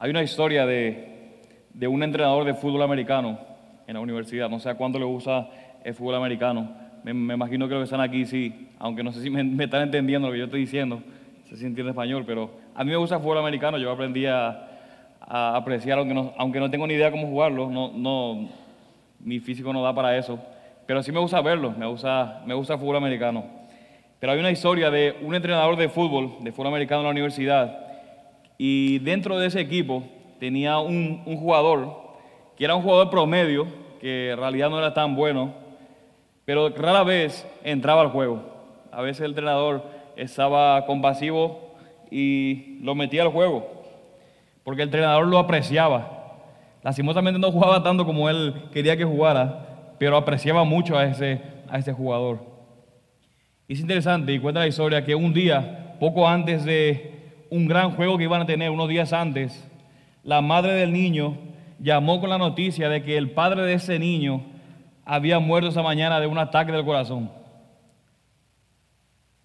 Hay una historia de, de un entrenador de fútbol americano en la universidad. No sé a cuánto le gusta el fútbol americano. Me, imagino que los que están aquí sí, aunque no sé si me, me están entendiendo lo que yo estoy diciendo. No sé si entiende español, pero a mí me gusta el fútbol americano. Yo aprendí a, a apreciar, aunque no, aunque no tengo ni idea cómo jugarlo. No, no, mi físico no da para eso. Pero sí me gusta verlo. Me gusta, me gusta el fútbol americano. Pero hay una historia de un entrenador de fútbol, de fútbol americano en la universidad, y dentro de ese equipo tenía un, jugador que era un jugador promedio, que en realidad no era tan bueno, pero rara vez entraba al juego. A veces el entrenador estaba compasivo y lo metía al juego, porque el entrenador lo apreciaba. Lastimosamente no jugaba tanto como él quería que jugara, pero apreciaba mucho a ese, a ese jugador. Es interesante, y cuenta la historia, que un día, poco antes de un gran juego que iban a tener, unos días antes, la madre del niño llamó con la noticia de que el padre de ese niño había muerto esa mañana de un ataque del corazón.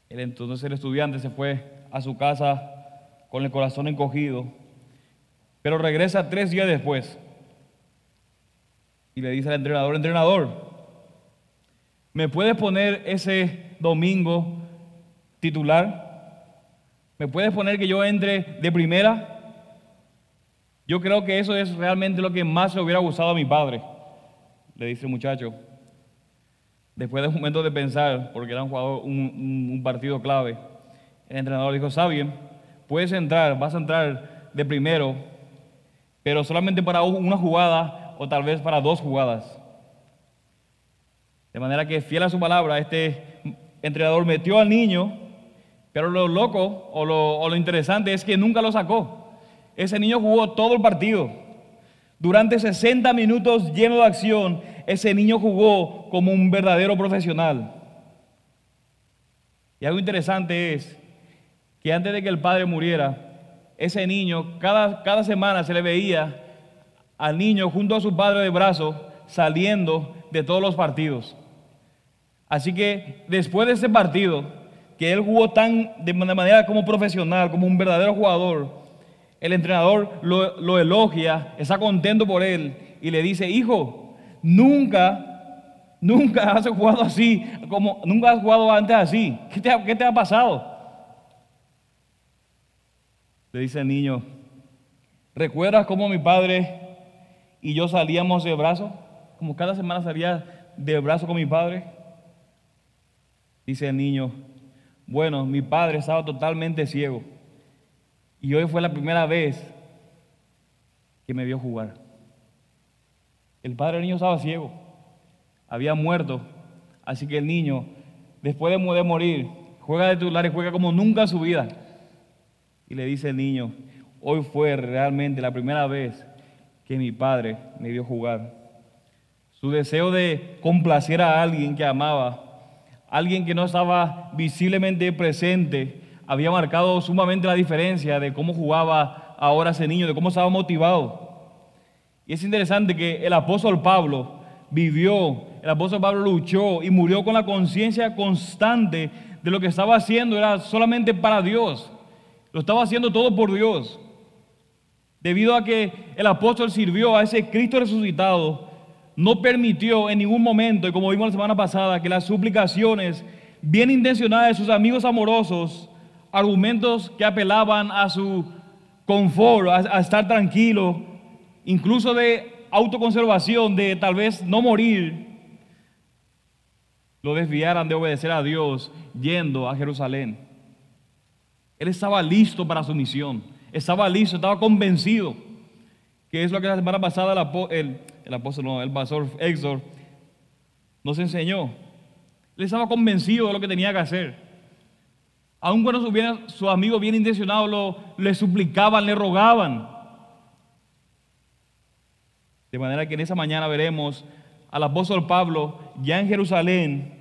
Entonces el estudiante se fue a su casa con el corazón encogido, pero regresa tres días después y le dice al entrenador, entrenador, ¿me puedes poner ese domingo titular? ¿Me puedes poner que yo entre de primera? Yo creo que eso es realmente lo que más le hubiera gustado a mi padre, le dice el muchacho. Después de un momento de pensar, porque era un, un, partido clave, el entrenador dijo, está bien, puedes entrar, vas a entrar de primero, pero solamente para una jugada o tal vez para dos jugadas. De manera que, fiel a su palabra, este entrenador metió al niño, pero lo loco o lo, interesante es que nunca lo sacó. Ese niño jugó todo el partido. Durante 60 minutos lleno de acción, ese niño jugó como un verdadero profesional. Y algo interesante es que antes de que el padre muriera, ese niño, cada, cada semana se le veía al niño junto a su padre de brazo saliendo de todos los partidos. Así que después de ese partido, que él jugó tan de manera como profesional, como un verdadero jugador, el entrenador lo, lo, elogia, está contento por él y le dice, hijo, nunca, nunca has jugado así, como nunca has jugado antes así. ¿Qué te, qué te ha pasado? Le dice el niño, ¿recuerdas cómo mi padre y yo salíamos de brazo? Como cada semana salía de brazo con mi padre. Dice el niño, bueno, mi padre estaba totalmente ciego. Y hoy fue la primera vez que me vio jugar. El padre del niño estaba ciego, había muerto, así que el niño, después de morir, juega de titular y juega como nunca en su vida. Y le dice el niño, hoy fue realmente la primera vez que mi padre me vio jugar. Su deseo de complacer a alguien que amaba, alguien que no estaba visiblemente presente, había marcado sumamente la diferencia de cómo jugaba ahora ese niño, de cómo estaba motivado. Y es interesante que el apóstol Pablo vivió, el apóstol Pablo luchó y murió con la conciencia constante de lo que estaba haciendo era solamente para Dios. Lo estaba haciendo todo por Dios. Debido a que el apóstol sirvió a ese Cristo resucitado, no permitió en ningún momento, y como vimos la semana pasada, que las suplicaciones bien intencionadas de sus amigos amorosos, argumentos que apelaban a su confort, a, a estar tranquilo, incluso de autoconservación, de tal vez no morir, lo desviaran de obedecer a Dios yendo a Jerusalén. Él estaba listo para su misión, estaba listo, estaba convencido, que es lo que la semana pasada el, el, apóstol, no, el pastor Exor nos enseñó. Él estaba convencido de lo que tenía que hacer. Aun cuando sus, sus amigos bien intencionados lo, le suplicaban, le rogaban. De manera que en esa mañana veremos al apóstol Pablo ya en Jerusalén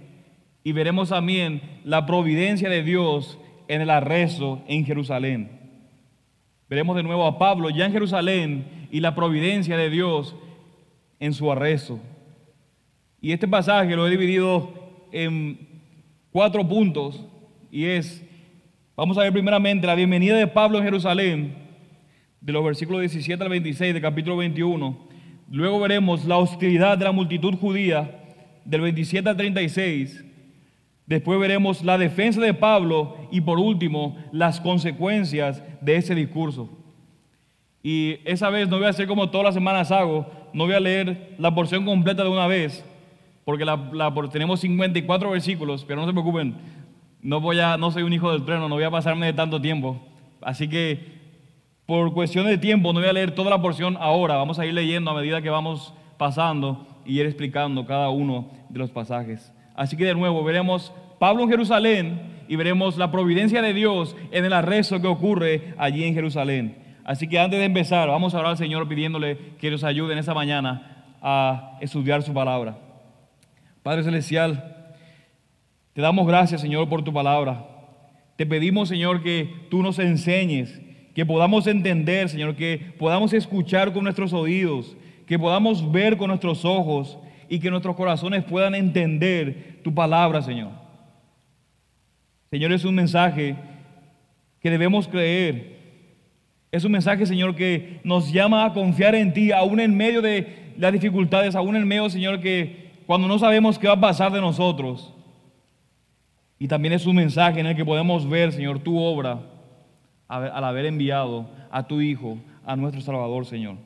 y veremos también la providencia de Dios en el arresto en Jerusalén. Veremos de nuevo a Pablo ya en Jerusalén y la providencia de Dios en su arresto. Y este pasaje lo he dividido en cuatro puntos y es, vamos a ver primeramente la bienvenida de Pablo en Jerusalén, de los versículos 17 al 26 del capítulo 21. Luego veremos la hostilidad de la multitud judía del 27 al 36. Después veremos la defensa de Pablo y por último las consecuencias de ese discurso. Y esa vez no voy a hacer como todas las semanas hago, no voy a leer la porción completa de una vez, porque la, tenemos 54 versículos, pero no se preocupen, no, voy a, no soy un hijo del trueno, no voy a pasarme de tanto tiempo. Así que por cuestión de tiempo no voy a leer toda la porción ahora, vamos a ir leyendo a medida que vamos pasando y ir explicando cada uno de los pasajes. Así que de nuevo veremos Pablo en Jerusalén y veremos la providencia de Dios en el arresto que ocurre allí en Jerusalén. Así que antes de empezar, vamos a orar al Señor pidiéndole que nos ayude en esta mañana a estudiar su palabra. Padre Celestial, te damos gracias, Señor, por tu palabra. Te pedimos, Señor, que tú nos enseñes, que podamos entender, Señor, que podamos escuchar con nuestros oídos, que podamos ver con nuestros ojos y que nuestros corazones puedan entender tu palabra, Señor. Señor, es un mensaje que debemos creer. Es un mensaje, Señor, que nos llama a confiar en ti, aún en medio de las dificultades, aún en medio, Señor, que cuando no sabemos qué va a pasar de nosotros. Y también es un mensaje en el que podemos ver, Señor, tu obra al haber enviado a tu Hijo, a nuestro Salvador, Señor.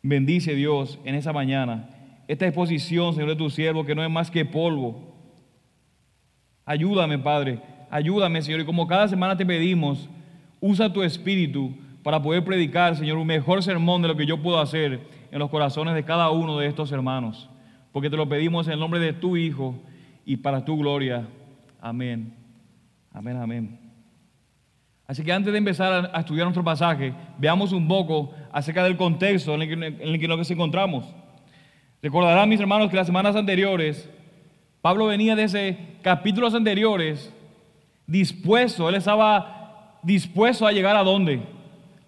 Bendice Dios en esa mañana esta exposición, Señor, de tu siervo, que no es más que polvo. Ayúdame, Padre, ayúdame, Señor, y como cada semana te pedimos, usa tu espíritu para poder predicar, Señor, un mejor sermón de lo que yo puedo hacer en los corazones de cada uno de estos hermanos. Porque te lo pedimos en el nombre de tu Hijo y para tu gloria. Amén. Amén, amén. Así que antes de empezar a estudiar nuestro pasaje, veamos un poco acerca del contexto en el que, nos encontramos. Recordarán, mis hermanos, que las semanas anteriores, Pablo venía de ese capítulos anteriores dispuesto, él estaba dispuesto a llegar a dónde?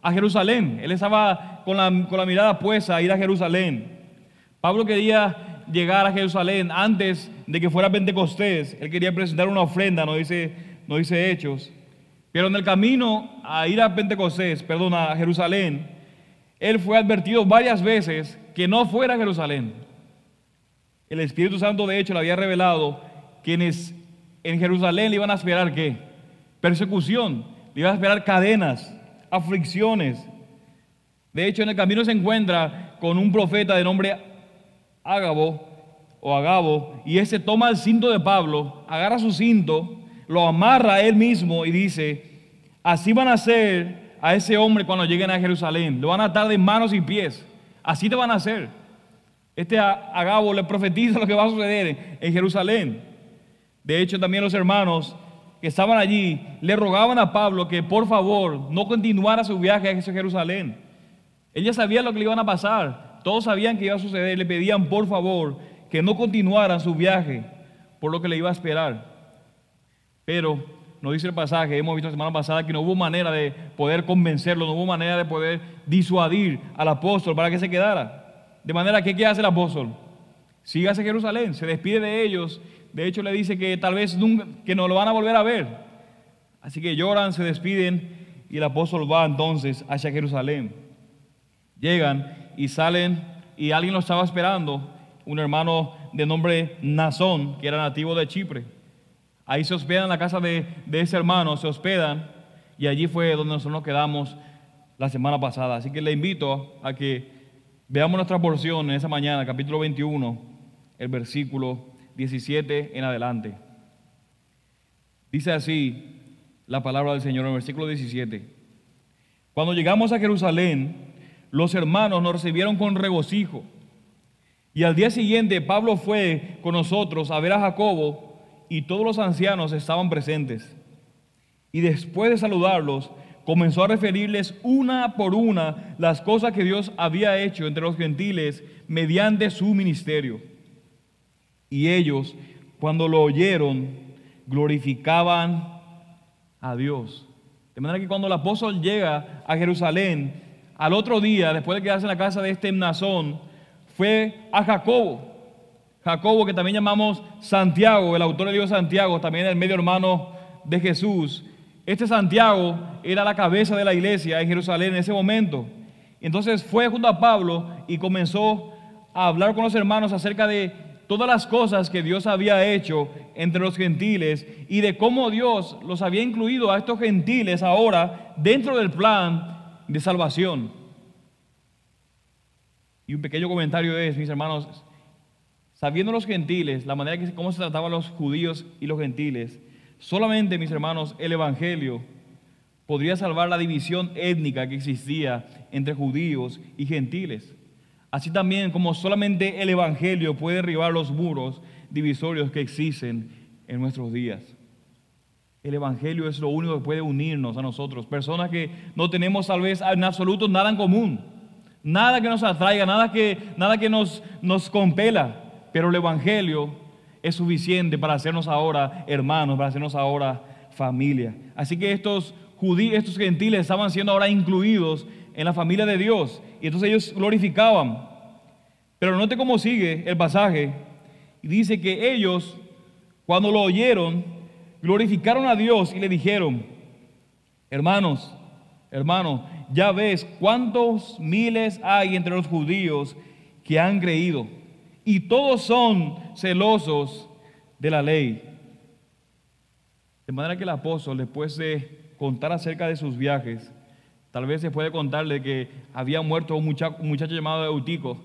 A Jerusalén. Él estaba con la, con la mirada puesta a ir a Jerusalén. Pablo quería llegar a Jerusalén antes de que fuera Pentecostés. Él quería presentar una ofrenda, no dice, no dice Hechos. Pero en el camino a ir a Pentecostés, perdón, a Jerusalén, él fue advertido varias veces que no fuera a Jerusalén. El Espíritu Santo, de hecho, le había revelado quienes en Jerusalén le iban a esperar qué? Persecución, le iban a esperar cadenas, aflicciones. De hecho, en el camino se encuentra con un profeta de nombre Ágabo o Agabo, y ese toma el cinto de Pablo, agarra su cinto, lo amarra a él mismo y dice, así van a hacer a ese hombre cuando lleguen a Jerusalén, lo van a atar de manos y pies. Así te van a hacer. Este Agabo le profetiza lo que va a suceder en Jerusalén. De hecho, también los hermanos que estaban allí le rogaban a Pablo que por favor no continuara su viaje a Jerusalén. Ella sabía lo que le iban a pasar. Todos sabían que iba a suceder. Le pedían por favor que no continuaran su viaje por lo que le iba a esperar. Pero nos dice el pasaje, hemos visto la semana pasada que no hubo manera de poder convencerlo, no hubo manera de poder disuadir al apóstol para que se quedara. De manera que, ¿qué hace el apóstol? Sigue hacia Jerusalén, se despide de ellos. De hecho, le dice que tal vez nunca, que no lo van a volver a ver. Así que lloran, se despiden y el apóstol va entonces hacia Jerusalén. Llegan y salen y alguien lo estaba esperando, un hermano de nombre Nazón, que era nativo de Chipre. Ahí se hospedan en la casa de, ese hermano, se hospedan y allí fue donde nosotros nos quedamos la semana pasada. Así que le invito a que veamos nuestra porción en esa mañana, capítulo 21, el versículo 17 en adelante. Dice así la palabra del Señor en el versículo 17. Cuando llegamos a Jerusalén, los hermanos nos recibieron con regocijo. Y al día siguiente Pablo fue con nosotros a ver a Jacobo y todos los ancianos estaban presentes. Y después de saludarlos, comenzó a referirles una por una las cosas que Dios había hecho entre los gentiles mediante su ministerio. Y ellos, cuando lo oyeron, glorificaban a Dios. De manera que cuando el apóstol llega a Jerusalén, al otro día, después de quedarse en la casa de este Nazón, fue a Jacobo Jacobo, que también llamamos Santiago, el autor del libro Santiago, también el medio hermano de Jesús, Este Santiago era la cabeza de la iglesia en Jerusalén en ese momento. Entonces fue junto a Pablo y comenzó a hablar con los hermanos acerca de todas las cosas que Dios había hecho entre los gentiles y de cómo Dios los había incluido a estos gentiles ahora dentro del plan de salvación. Y un pequeño comentario es, mis hermanos, sabiendo los gentiles, la manera que cómo se trataban los judíos y los gentiles, solamente, mis hermanos, el evangelio podría salvar la división étnica que existía entre judíos y gentiles. Así también como solamente el Evangelio puede derribar los muros divisorios que existen en nuestros días. El Evangelio es lo único que puede unirnos a nosotros, personas que no tenemos tal vez en absoluto nada en común, nada que nos atraiga, nada que, nada que nos, nos compela, pero el Evangelio es suficiente para hacernos ahora hermanos, para hacernos ahora familia. Así que estos judíos, estos gentiles estaban siendo ahora incluidos en la familia de Dios. Y entonces ellos glorificaban. Pero note cómo sigue el pasaje. Y dice que ellos, cuando lo oyeron, glorificaron a Dios y le dijeron, hermanos, hermanos, ya ves cuántos miles hay entre los judíos que han creído. Y todos son celosos de la ley. De manera que el apóstol, después de contar acerca de sus viajes, Tal vez se puede contarle que había muerto un muchacho, llamado Eutico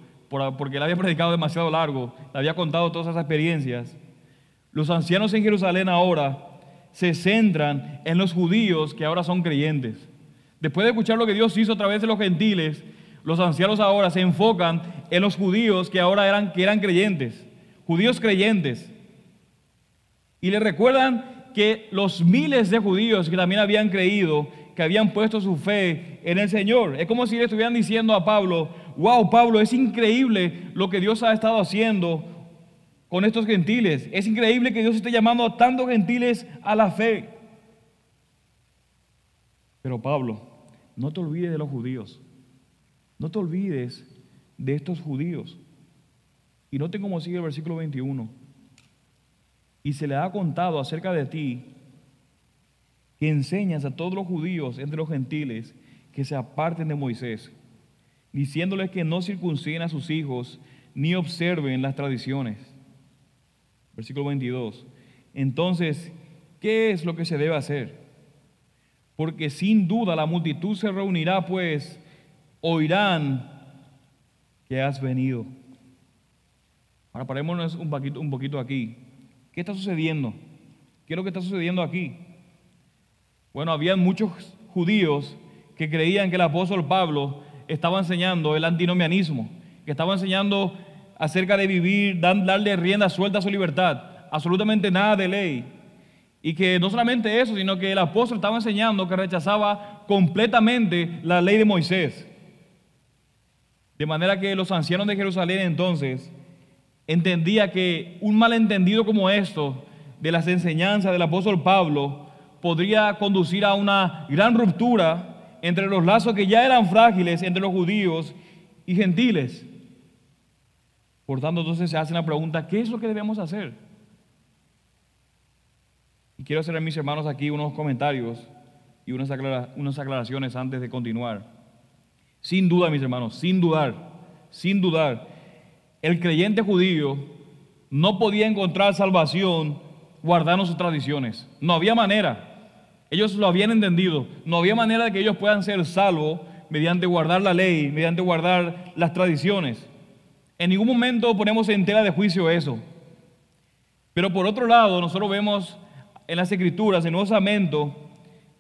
porque él había predicado demasiado largo, le había contado todas esas experiencias. Los ancianos en Jerusalén ahora se centran en los judíos que ahora son creyentes. Después de escuchar lo que Dios hizo a través de los gentiles, los ancianos ahora se enfocan en los judíos que ahora eran, que eran creyentes, judíos creyentes. Y le recuerdan que los miles de judíos que también habían creído que habían puesto su fe en el Señor. Es como si le estuvieran diciendo a Pablo, wow, Pablo, es increíble lo que Dios ha estado haciendo con estos gentiles. Es increíble que Dios esté llamando a tantos gentiles a la fe. Pero Pablo, no te olvides de los judíos. No te olvides de estos judíos. Y noten cómo sigue el versículo 21. Y se le ha contado acerca de ti enseñas a todos los judíos entre los gentiles que se aparten de Moisés, diciéndoles que no circunciden a sus hijos ni observen las tradiciones. Versículo 22. Entonces, ¿qué es lo que se debe hacer? Porque sin duda la multitud se reunirá, pues oirán que has venido. Ahora parémonos un poquito, un poquito aquí. ¿Qué está sucediendo? ¿Qué es lo que está sucediendo aquí? Bueno, había muchos judíos que creían que el apóstol Pablo estaba enseñando el antinomianismo, que estaba enseñando acerca de vivir, darle rienda suelta a su libertad, absolutamente nada de ley. Y que no solamente eso, sino que el apóstol estaba enseñando que rechazaba completamente la ley de Moisés. De manera que los ancianos de Jerusalén entonces entendía que un malentendido como esto de las enseñanzas del apóstol Pablo podría conducir a una gran ruptura entre los lazos que ya eran frágiles entre los judíos y gentiles. Por tanto, entonces se hace la pregunta, ¿qué es lo que debemos hacer? Y quiero hacer a mis hermanos aquí unos comentarios y unas, unas aclaraciones antes de continuar. Sin duda, mis hermanos, sin dudar, sin dudar, el creyente judío no podía encontrar salvación guardando sus tradiciones. No había manera. Ellos lo habían entendido. No había manera de que ellos puedan ser salvos mediante guardar la ley, mediante guardar las tradiciones. En ningún momento ponemos en tela de juicio eso. Pero por otro lado, nosotros vemos en las escrituras, en Nuevo Testamento,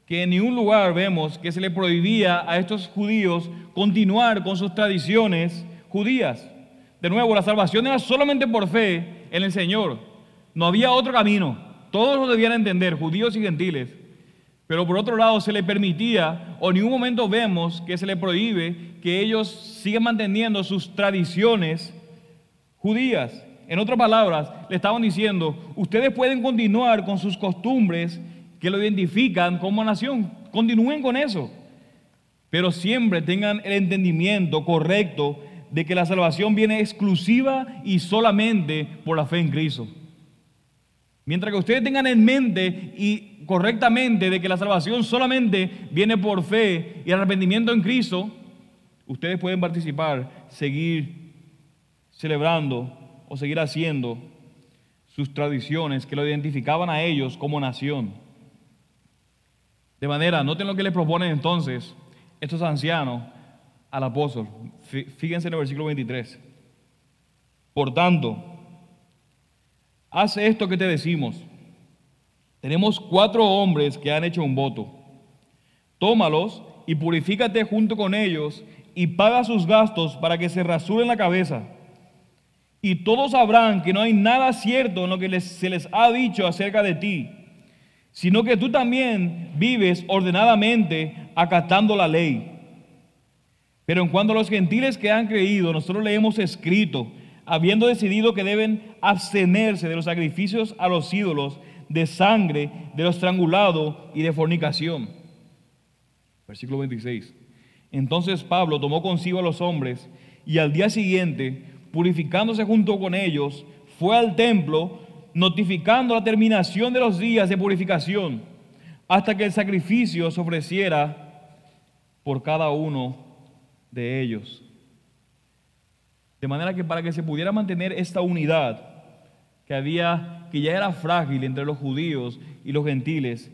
que en ningún lugar vemos que se le prohibía a estos judíos continuar con sus tradiciones judías. De nuevo, la salvación era solamente por fe en el Señor. No había otro camino. Todos lo debían entender, judíos y gentiles. Pero por otro lado se le permitía, o en ningún momento vemos que se le prohíbe que ellos sigan manteniendo sus tradiciones judías. En otras palabras, le estaban diciendo, ustedes pueden continuar con sus costumbres que lo identifican como nación, continúen con eso, pero siempre tengan el entendimiento correcto de que la salvación viene exclusiva y solamente por la fe en Cristo. Mientras que ustedes tengan en mente y correctamente de que la salvación solamente viene por fe y arrepentimiento en Cristo, ustedes pueden participar, seguir celebrando o seguir haciendo sus tradiciones que lo identificaban a ellos como nación. De manera, noten lo que le proponen entonces estos ancianos al apóstol. Fíjense en el versículo 23. Por tanto, haz esto que te decimos. Tenemos cuatro hombres que han hecho un voto. Tómalos y purifícate junto con ellos y paga sus gastos para que se rasuren la cabeza. Y todos sabrán que no hay nada cierto en lo que se les ha dicho acerca de ti, sino que tú también vives ordenadamente acatando la ley. Pero en cuanto a los gentiles que han creído, nosotros le hemos escrito, habiendo decidido que deben abstenerse de los sacrificios a los ídolos, de sangre, de lo estrangulado y de fornicación. Versículo 26. Entonces Pablo tomó consigo a los hombres y al día siguiente, purificándose junto con ellos, fue al templo notificando la terminación de los días de purificación hasta que el sacrificio se ofreciera por cada uno de ellos. De manera que para que se pudiera mantener esta unidad que había, que ya era frágil entre los judíos y los gentiles,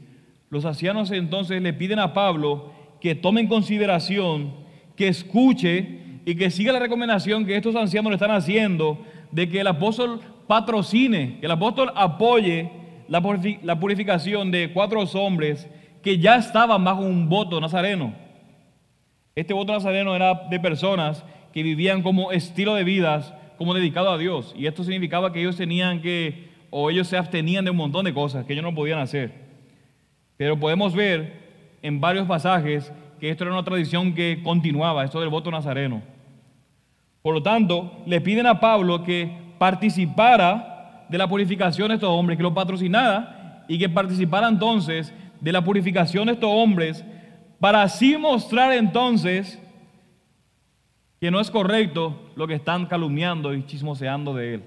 los ancianos entonces le piden a Pablo que tome en consideración, que escuche y que siga la recomendación que estos ancianos le están haciendo de que el apóstol patrocine, que el apóstol apoye la purificación de cuatro hombres que ya estaban bajo un voto nazareno. Este voto nazareno era de personas que vivían como estilo de vidas, como dedicado a Dios. Y esto significaba que ellos tenían que, o ellos se abstenían de un montón de cosas que ellos no podían hacer. Pero podemos ver en varios pasajes que esto era una tradición que continuaba, esto del voto nazareno. Por lo tanto, le piden a Pablo que participara de la purificación de estos hombres, que lo patrocinara y que participara entonces de la purificación de estos hombres para así mostrar entonces que no es correcto lo que están calumniando y chismoseando de él.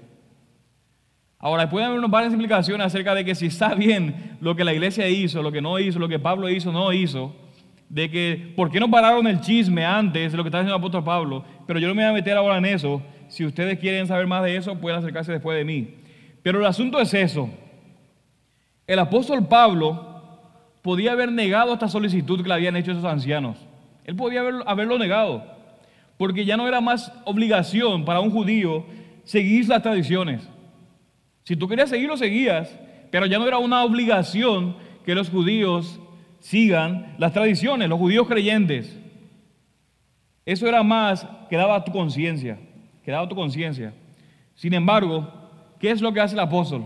Ahora, pueden haber varias implicaciones acerca de que si está bien lo que la iglesia hizo, lo que no hizo, lo que Pablo hizo, no hizo, de que por qué no pararon el chisme antes de lo que está haciendo el apóstol Pablo, pero yo no me voy a meter ahora en eso. Si ustedes quieren saber más de eso, pueden acercarse después de mí. Pero el asunto es eso. El apóstol Pablo podía haber negado esta solicitud que le habían hecho esos ancianos. Él podía haberlo negado, porque ya no era más obligación para un judío seguir las tradiciones. Si tú querías seguirlo, seguías, pero ya no era una obligación que los judíos sigan las tradiciones, los judíos creyentes. Eso era más que daba tu conciencia, que daba tu conciencia. Sin embargo, ¿qué es lo que hace el apóstol?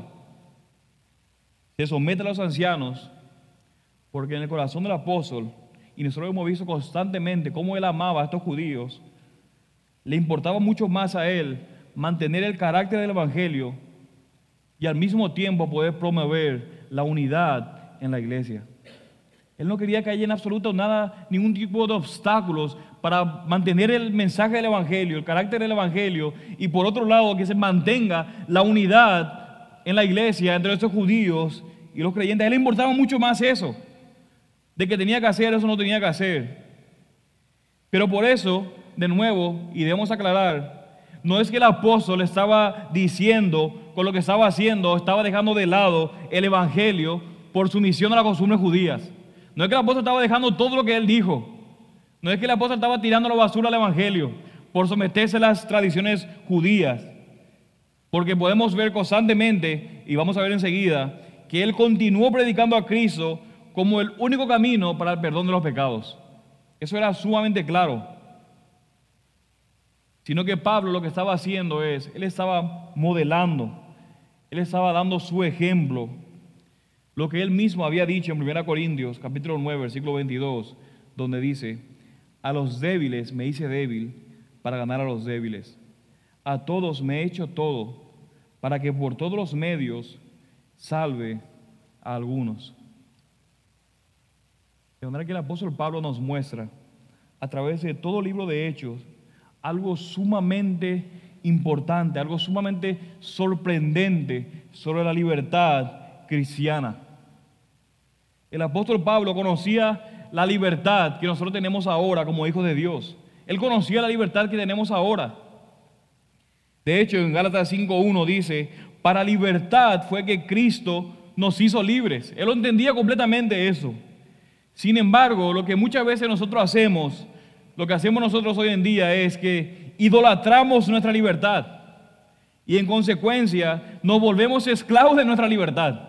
Se somete a los ancianos porque en el corazón del apóstol, y nosotros hemos visto constantemente cómo él amaba a estos judíos, le importaba mucho más a él mantener el carácter del Evangelio y al mismo tiempo poder promover la unidad en la iglesia. Él no quería que haya en absoluto nada, ningún tipo de obstáculos para mantener el mensaje del Evangelio, el carácter del Evangelio, y por otro lado que se mantenga la unidad en la iglesia entre estos judíos y los creyentes. A él le importaba mucho más eso de que tenía que hacer, eso no tenía que hacer. Pero por eso, de nuevo, y debemos aclarar, no es que el apóstol estaba diciendo con lo que estaba haciendo, estaba dejando de lado el Evangelio por su misión a las costumbres judías. No es que el apóstol estaba dejando todo lo que él dijo. No es que el apóstol estaba tirando la basura al Evangelio por someterse a las tradiciones judías. Porque podemos ver constantemente, y vamos a ver enseguida, que él continuó predicando a Cristo como el único camino para el perdón de los pecados. Eso era sumamente claro. Sino que Pablo lo que estaba haciendo es, él estaba modelando, él estaba dando su ejemplo, lo que él mismo había dicho en 1 Corintios capítulo 9, versículo 22, donde dice, a los débiles me hice débil para ganar a los débiles. A todos me he hecho todo para que por todos los medios salve a algunos. De manera que el apóstol Pablo nos muestra a través de todo libro de Hechos algo sumamente importante, algo sumamente sorprendente sobre la libertad cristiana. El apóstol Pablo conocía la libertad que nosotros tenemos ahora como hijos de Dios. Él conocía la libertad que tenemos ahora. De hecho, en Gálatas 5.1 dice, para libertad fue que Cristo nos hizo libres. Él entendía completamente eso. Sin embargo, lo que muchas veces nosotros hacemos, lo que hacemos nosotros hoy en día es que idolatramos nuestra libertad y en consecuencia nos volvemos esclavos de nuestra libertad.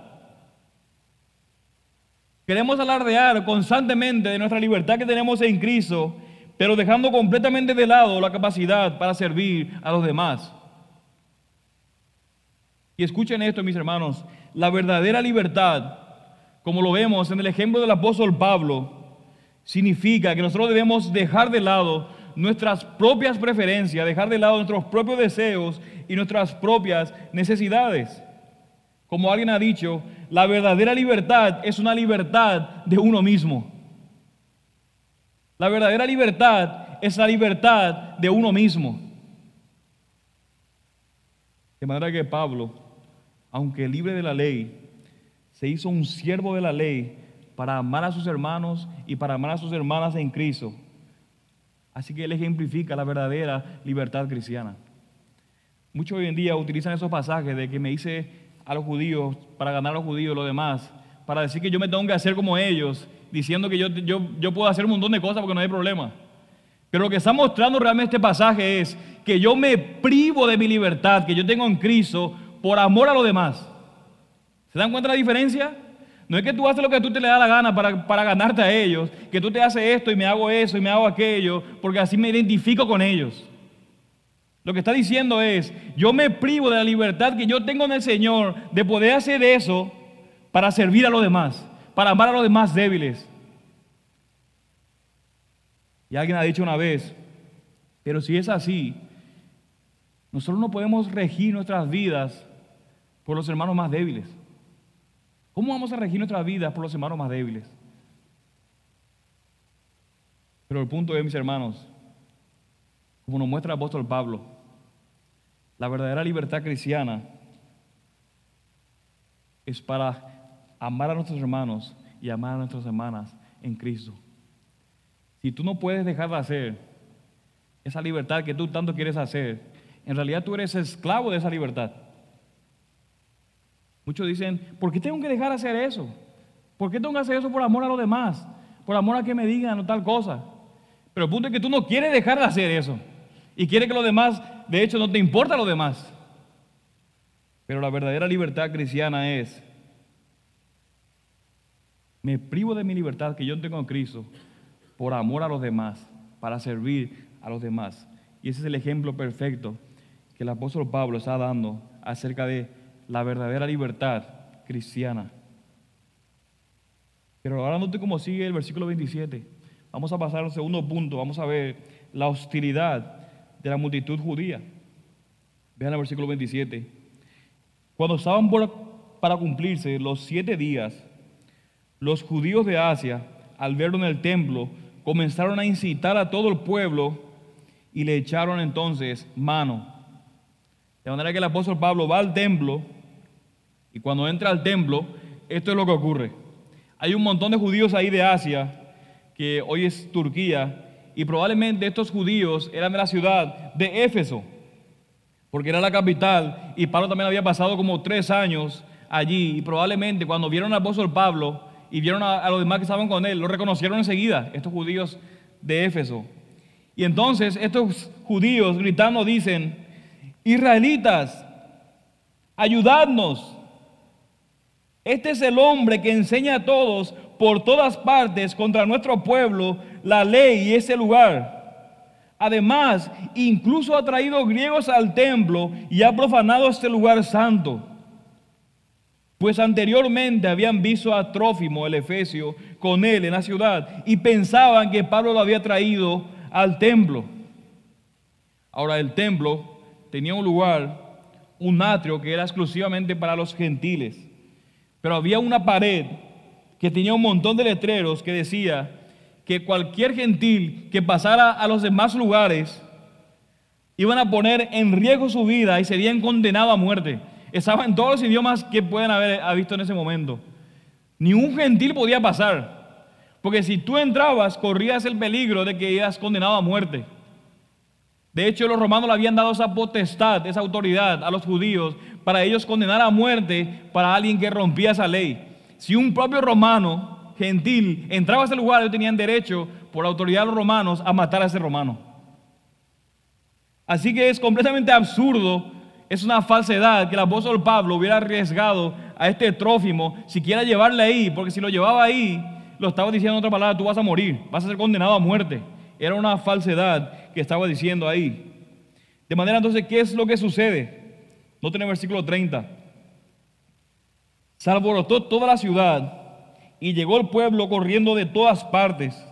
Queremos alardear constantemente de nuestra libertad que tenemos en Cristo, pero dejando completamente de lado la capacidad para servir a los demás. Y escuchen esto, mis hermanos, la verdadera libertad, como lo vemos en el ejemplo del apóstol Pablo, significa que nosotros debemos dejar de lado nuestras propias preferencias, dejar de lado nuestros propios deseos y nuestras propias necesidades. Como alguien ha dicho, la verdadera libertad es una libertad de uno mismo. La verdadera libertad es la libertad de uno mismo. De manera que Pablo aunque libre de la ley, se hizo un siervo de la ley para amar a sus hermanos y para amar a sus hermanas en Cristo. Así que él ejemplifica la verdadera libertad cristiana. Muchos hoy en día utilizan esos pasajes de que me hice a los judíos para ganar a los judíos lo demás, para decir que yo me tengo que hacer como ellos, diciendo que yo, yo, yo puedo hacer un montón de cosas porque no hay problema. Pero lo que está mostrando realmente este pasaje es que yo me privo de mi libertad que yo tengo en Cristo por amor a los demás. ¿Se dan cuenta de la diferencia? No es que tú haces lo que tú te le da la gana para, para, ganarte a ellos, que tú te haces esto y me hago eso y me hago aquello, porque así me identifico con ellos. Lo que está diciendo es, yo me privo de la libertad que yo tengo en el Señor de poder hacer eso para servir a los demás, para amar a los demás débiles. Y alguien ha dicho una vez, pero si es así, nosotros no podemos regir nuestras vidas por los hermanos más débiles. ¿Cómo vamos a regir nuestras vidas por los hermanos más débiles? Pero el punto es, mis hermanos, como nos muestra el apóstol Pablo, la verdadera libertad cristiana es para amar a nuestros hermanos y amar a nuestras hermanas en Cristo. Si tú no puedes dejar de hacer esa libertad que tú tanto quieres hacer, en realidad tú eres esclavo de esa libertad. Muchos dicen, ¿por qué tengo que dejar de hacer eso? ¿Por qué tengo que hacer eso por amor a los demás? Por amor a que me digan o tal cosa. Pero el punto es que tú no quieres dejar de hacer eso. Y quieres que los demás, de hecho, no te importa lo demás. Pero la verdadera libertad cristiana es, me privo de mi libertad que yo tengo en Cristo por amor a los demás, para servir a los demás. Y ese es el ejemplo perfecto que el apóstol Pablo está dando acerca de la verdadera libertad cristiana. Pero ahora note cómo sigue el versículo 27. Vamos a pasar al segundo punto. Vamos a ver la hostilidad de la multitud judía. Vean el versículo 27. Cuando estaban para cumplirse los siete días, los judíos de Asia, al verlo en el templo, comenzaron a incitar a todo el pueblo y le echaron entonces mano. De manera que el apóstol Pablo va al templo y cuando entra al templo, esto es lo que ocurre. Hay un montón de judíos ahí de Asia, que hoy es Turquía, y probablemente estos judíos eran de la ciudad de Éfeso, porque era la capital, y Pablo también había pasado como tres años allí, y probablemente cuando vieron al apóstol Pablo y vieron a, los demás que estaban con él, lo reconocieron enseguida, estos judíos de Éfeso. Y entonces estos judíos gritando dicen, israelitas, ayudadnos. Este es el hombre que enseña a todos por todas partes contra nuestro pueblo la ley y ese lugar. Además, incluso ha traído griegos al templo y ha profanado este lugar santo. Pues anteriormente habían visto a Trófimo, el Efesio, con él en la ciudad y pensaban que Pablo lo había traído al templo. Ahora el templo tenía un lugar, un atrio que era exclusivamente para los gentiles. Pero había una pared que tenía un montón de letreros que decía que cualquier gentil que pasara a los demás lugares iban a poner en riesgo su vida y serían condenados a muerte. Estaba en todos los idiomas que pueden haber visto en ese momento. Ni un gentil podía pasar. Porque si tú entrabas, corrías el peligro de que eras condenado a muerte. De hecho, los romanos le habían dado esa potestad, esa autoridad a los judíos para ellos condenar a muerte para alguien que rompía esa ley. Si un propio romano gentil entraba a ese lugar, ellos tenían derecho, por autoridad de los romanos, a matar a ese romano. Así que es completamente absurdo, es una falsedad que el apóstol Pablo hubiera arriesgado a este trófimo siquiera llevarle ahí, porque si lo llevaba ahí, lo estaba diciendo en otra palabra, tú vas a morir, vas a ser condenado a muerte. Era una falsedad que estaba diciendo ahí. De manera entonces, ¿qué es lo que sucede? Noten el versículo 30. Se alborotó toda la ciudad y llegó el pueblo corriendo de todas partes.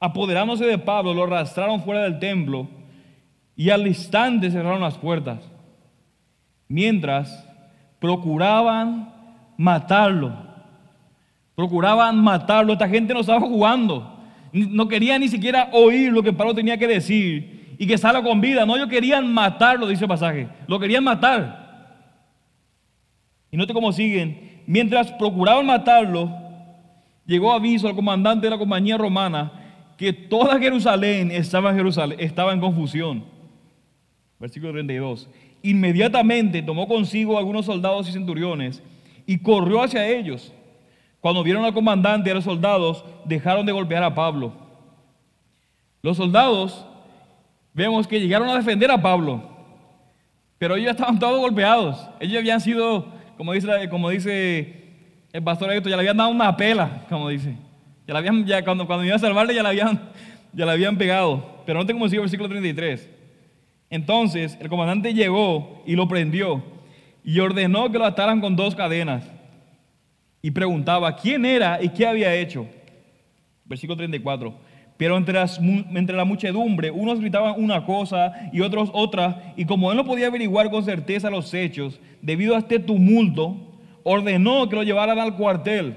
Apoderándose de Pablo, lo arrastraron fuera del templo y al instante cerraron las puertas. Mientras procuraban matarlo Procuraban matarlo. Esta gente no estaba jugando. No quería ni siquiera oír lo que Pablo tenía que decir y que salga con vida. No, ellos querían matarlo, dice el pasaje. Lo querían matar. Y note cómo siguen. Mientras procuraban matarlo, llegó aviso al comandante de la compañía romana que toda Jerusalén estaba en, Jerusalén, estaba en confusión. Versículo 32. Inmediatamente tomó consigo algunos soldados y centuriones y corrió hacia ellos cuando vieron al comandante y a los soldados, dejaron de golpear a Pablo. Los soldados vemos que llegaron a defender a Pablo, pero ellos estaban todos golpeados. Ellos habían sido, como dice, como dice el pastor esto, ya le habían dado una pela, como dice. Ya, la habían, ya cuando, cuando iba a salvarle ya la habían, ya la habían pegado. Pero no como sigue el versículo 33. Entonces el comandante llegó y lo prendió y ordenó que lo ataran con dos cadenas y preguntaba quién era y qué había hecho. Versículo 34. Pero entre, la muchedumbre, unos gritaban una cosa y otros otra, y como él no podía averiguar con certeza los hechos, debido a este tumulto, ordenó que lo llevaran al cuartel.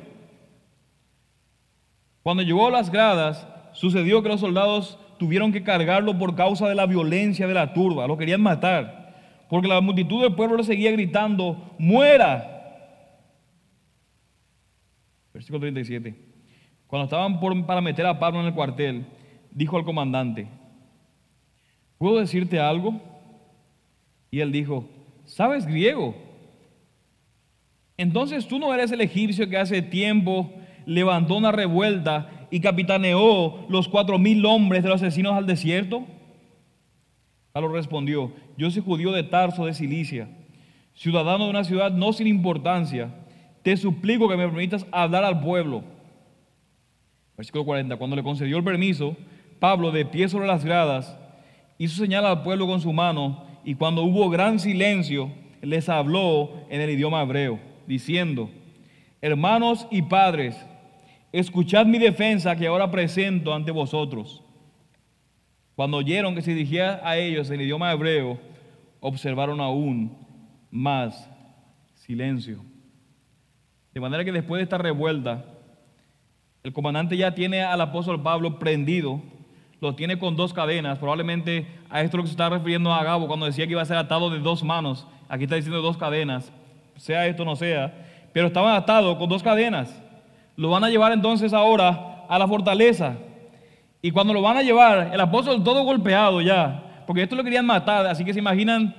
Cuando llegó a las gradas, sucedió que los soldados tuvieron que cargarlo por causa de la violencia de la turba, lo querían matar, porque la multitud del pueblo le seguía gritando, muera, Versículo 37. Cuando estaban para meter a Pablo en el cuartel, dijo al comandante, ¿puedo decirte algo? Y él dijo, ¿sabes griego? Entonces tú no eres el egipcio que hace tiempo levantó una revuelta y capitaneó los cuatro mil hombres de los asesinos al desierto? Pablo respondió, yo soy judío de Tarso de Cilicia, ciudadano de una ciudad no sin importancia te suplico que me permitas hablar al pueblo. Versículo 40, cuando le concedió el permiso, Pablo, de pie sobre las gradas, hizo señal al pueblo con su mano y cuando hubo gran silencio, les habló en el idioma hebreo, diciendo, hermanos y padres, escuchad mi defensa que ahora presento ante vosotros. Cuando oyeron que se dirigía a ellos en idioma hebreo, observaron aún más silencio. De manera que después de esta revuelta, el comandante ya tiene al apóstol Pablo prendido, lo tiene con dos cadenas, probablemente a esto lo que se está refiriendo a Gabo cuando decía que iba a ser atado de dos manos, aquí está diciendo dos cadenas, sea esto no sea, pero estaban atados con dos cadenas. Lo van a llevar entonces ahora a la fortaleza. Y cuando lo van a llevar, el apóstol todo golpeado ya, porque esto lo querían matar, así que se imaginan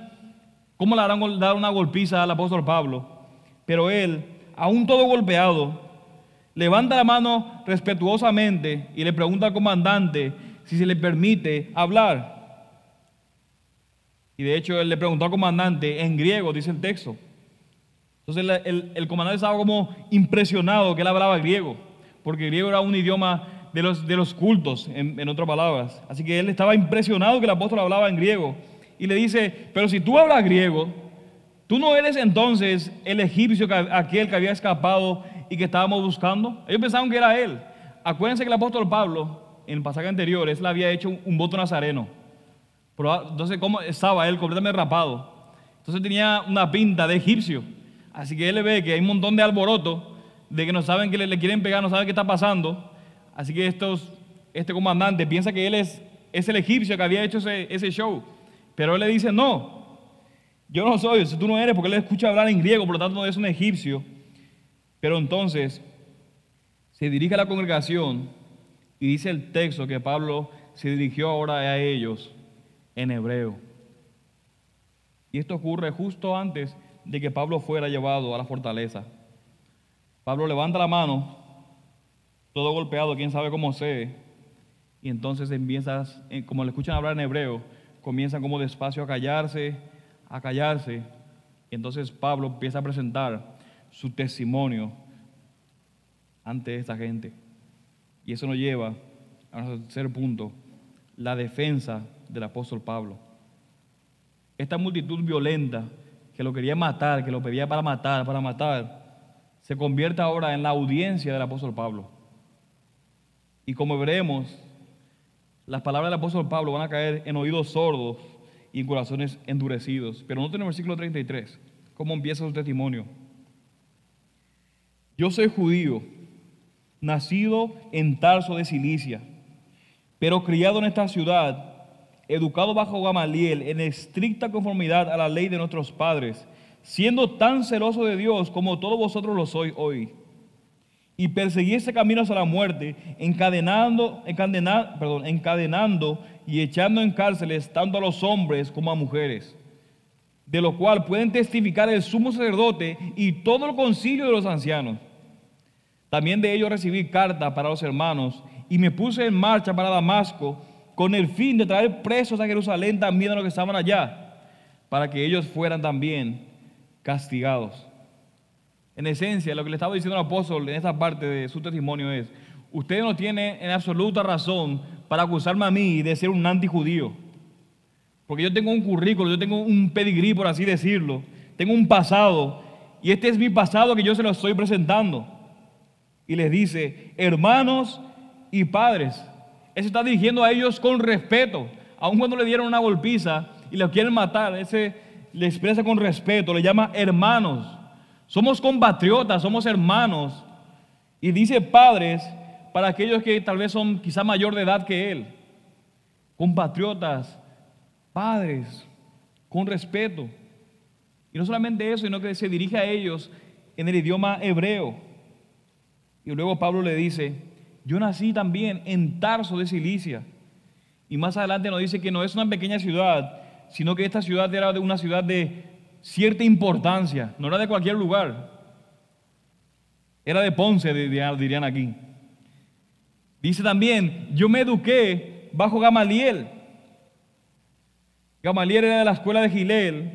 cómo le harán dar una golpiza al apóstol Pablo. Pero él aún todo golpeado, levanta la mano respetuosamente y le pregunta al comandante si se le permite hablar. Y de hecho él le preguntó al comandante en griego, dice el texto. Entonces el, comandante estaba como impresionado que él hablaba griego, porque griego era un idioma de los, de los cultos, en, en otras palabras. Así que él estaba impresionado que el apóstol hablaba en griego. Y le dice, pero si tú hablas griego, ¿Tú no eres entonces el egipcio, aquel que había escapado y que estábamos buscando? Ellos pensaban que era él. Acuérdense que el apóstol Pablo, en el pasaje anterior, él había hecho un voto nazareno. Entonces, ¿cómo estaba él completamente rapado? Entonces tenía una pinta de egipcio. Así que él ve que hay un montón de alboroto, de que no saben que le, quieren pegar, no saben qué está pasando. Así que estos, este comandante piensa que él es, es el egipcio que había hecho ese, ese show. Pero él le dice, no, Yo no soy, tú no eres, porque él escucha hablar en griego, por lo tanto no es un egipcio. Pero entonces se dirige a la congregación y dice el texto que Pablo se dirigió ahora a ellos en hebreo. Y esto ocurre justo antes de que Pablo fuera llevado a la fortaleza. Pablo levanta la mano, todo golpeado, quién sabe cómo sé, y entonces empiezas, eh, como le escuchan hablar en hebreo, comienzan como despacio a callarse, a callarse, y entonces Pablo empieza a presentar su testimonio ante esta gente. Y eso nos lleva a nuestro tercer punto, la defensa del apóstol Pablo. Esta multitud violenta que lo quería matar, que lo pedía para matar, para matar, se convierte ahora en la audiencia del apóstol Pablo. Y como veremos, las palabras del apóstol Pablo van a caer en oídos sordos y en corazones endurecidos. Pero noten el versículo 33, cómo empieza su testimonio. Yo soy judío, nacido en Tarso de Cilicia, pero criado en esta ciudad, educado bajo Gamaliel en estricta conformidad a la ley de nuestros padres, siendo tan celoso de Dios como todos vosotros lo sois hoy. Y perseguí ese camino hacia la muerte, encadenando, encadenando, perdón, encadenando y echando en cárceles tanto a los hombres como a mujeres, de lo cual pueden testificar el sumo sacerdote y todo el concilio de los ancianos. También de ellos recibí carta para los hermanos y me puse en marcha para Damasco con el fin de traer presos a Jerusalén también a los que estaban allá, para que ellos fueran también castigados. En esencia, lo que le estaba diciendo el apóstol en esta parte de su testimonio es, usted no tiene en absoluta razón para acusarme a mí de ser un antijudío. Porque yo tengo un currículo, yo tengo un pedigrí, por así decirlo. Tengo un pasado. Y este es mi pasado que yo se lo estoy presentando. Y les dice, hermanos y padres. Él se está dirigiendo a ellos con respeto. Aun cuando le dieron una golpiza y lo quieren matar, ese le expresa con respeto, le llama hermanos. Somos compatriotas, somos hermanos. Y dice padres para aquellos que tal vez son quizá mayor de edad que él. Compatriotas, padres, con respeto. Y no solamente eso, sino que se dirige a ellos en el idioma hebreo. Y luego Pablo le dice, yo nací también en Tarso de Cilicia. Y más adelante nos dice que no es una pequeña ciudad, sino que esta ciudad era de una ciudad de cierta importancia, no era de cualquier lugar. Era de Ponce, dirían aquí. Dice también, yo me eduqué bajo Gamaliel. Gamaliel era de la escuela de Gilel,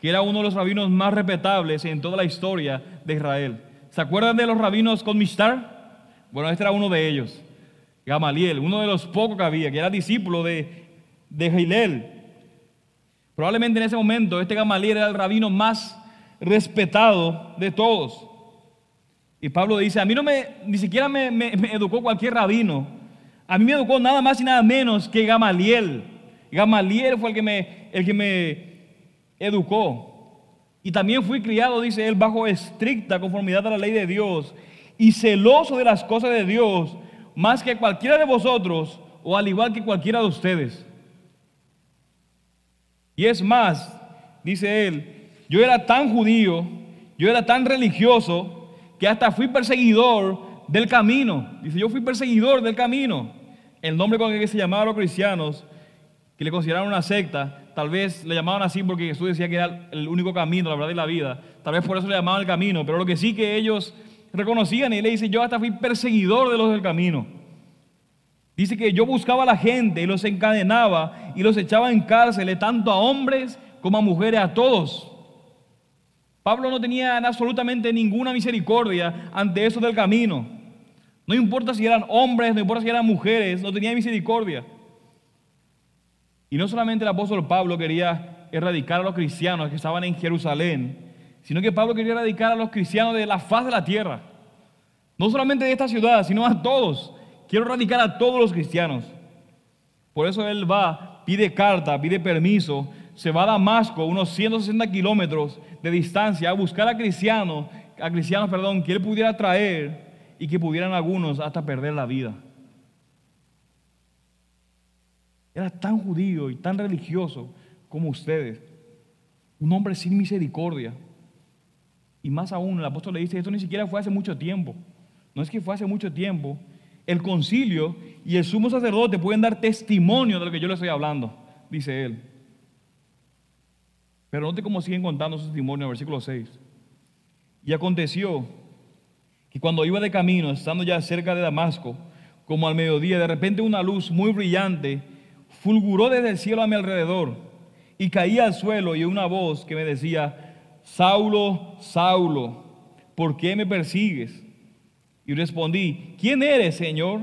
que era uno de los rabinos más respetables en toda la historia de Israel. ¿Se acuerdan de los rabinos con Mishtar? Bueno, este era uno de ellos. Gamaliel, uno de los pocos que había, que era discípulo de, de Gilel. Probablemente en ese momento este Gamaliel era el rabino más respetado de todos. Y Pablo dice, a mí no me, ni siquiera me, educó cualquier rabino. A mí me educó nada más y nada menos que Gamaliel. Gamaliel fue el que me, el que me educó. Y también fui criado, dice él, bajo estricta conformidad a la ley de Dios y celoso de las cosas de Dios, más que cualquiera de vosotros o al igual que cualquiera de ustedes. Y es más, dice él, yo era tan judío, yo era tan religioso, que hasta fui perseguidor del camino. Dice, yo fui perseguidor del camino. El nombre con el que se llamaban los cristianos, que le consideraron una secta, tal vez le llamaban así porque Jesús decía que era el único camino, la verdad y la vida. Tal vez por eso le llamaban el camino, pero lo que sí que ellos reconocían y le dice, yo hasta fui perseguidor de los del camino. Dice que yo buscaba a la gente y los encadenaba y los echaba en cárceles, tanto a hombres como a mujeres, a todos. Pablo no tenía absolutamente ninguna misericordia ante eso del camino. No importa si eran hombres, no importa si eran mujeres, no tenía misericordia. Y no solamente el apóstol Pablo quería erradicar a los cristianos que estaban en Jerusalén, sino que Pablo quería erradicar a los cristianos de la faz de la tierra. No solamente de esta ciudad, sino a todos. Quiero erradicar a todos los cristianos. Por eso él va, pide carta, pide permiso, se va a Damasco, unos 160 kilómetros de distancia, a buscar a cristianos, a cristianos, perdón, que él pudiera traer y que pudieran algunos hasta perder la vida. Era tan judío y tan religioso como ustedes. Un hombre sin misericordia. Y más aún, el apóstol le dice, esto ni siquiera fue hace mucho tiempo. No es que fue hace mucho tiempo. El concilio y el sumo sacerdote pueden dar testimonio de lo que yo le estoy hablando, dice él. Pero note cómo siguen contando su testimonio en versículo 6. Y aconteció que cuando iba de camino, estando ya cerca de Damasco, como al mediodía, de repente una luz muy brillante fulguró desde el cielo a mi alrededor y caía al suelo y una voz que me decía, Saulo, Saulo, ¿por qué me persigues? Y respondí, ¿quién eres, Señor?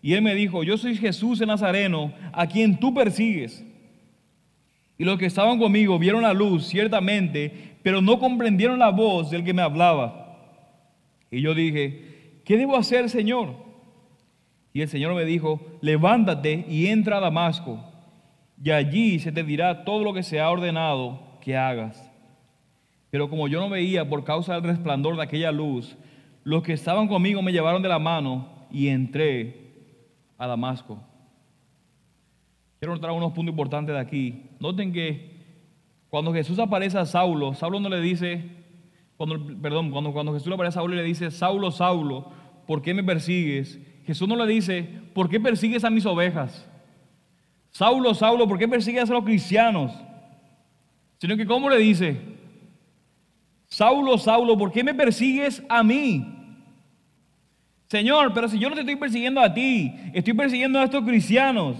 Y él me dijo, yo soy Jesús el Nazareno, a quien tú persigues. Y los que estaban conmigo vieron la luz, ciertamente, pero no comprendieron la voz del que me hablaba. Y yo dije, ¿qué debo hacer, Señor? Y el Señor me dijo, levántate y entra a Damasco, y allí se te dirá todo lo que se ha ordenado que hagas. Pero como yo no veía por causa del resplandor de aquella luz, los que estaban conmigo me llevaron de la mano y entré a Damasco. Quiero notar unos puntos importantes de aquí. Noten que cuando Jesús aparece a Saulo, Saulo no le dice, cuando, perdón, cuando, cuando Jesús le aparece a Saulo y le dice, Saulo, Saulo, ¿por qué me persigues? Jesús no le dice, ¿por qué persigues a mis ovejas? Saulo, Saulo, ¿por qué persigues a los cristianos? Sino que, ¿cómo le dice? Saulo, Saulo, ¿por qué me persigues a mí? Señor, pero si yo no te estoy persiguiendo a ti, estoy persiguiendo a estos cristianos.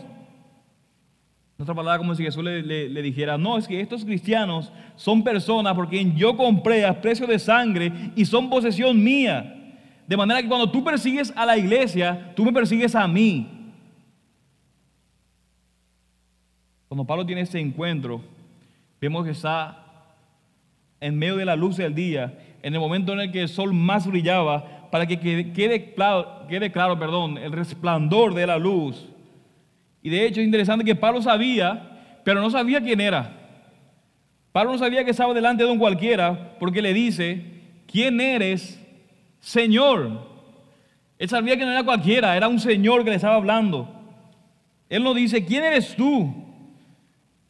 Otra palabra como si Jesús le, dijera, no, es que estos cristianos son personas por quien yo compré a precio de sangre y son posesión mía. De manera que cuando tú persigues a la iglesia, tú me persigues a mí. Cuando Pablo tiene ese encuentro, vemos que está en medio de la luz del día, en el momento en el que el sol más brillaba, para que quede, claro, quede claro perdón, el resplandor de la luz y de hecho es interesante que Pablo sabía, pero no sabía quién era. Pablo no sabía que estaba delante de un cualquiera porque le dice, ¿quién eres, Señor? Él sabía que no era cualquiera, era un Señor que le estaba hablando. Él no dice, ¿quién eres tú?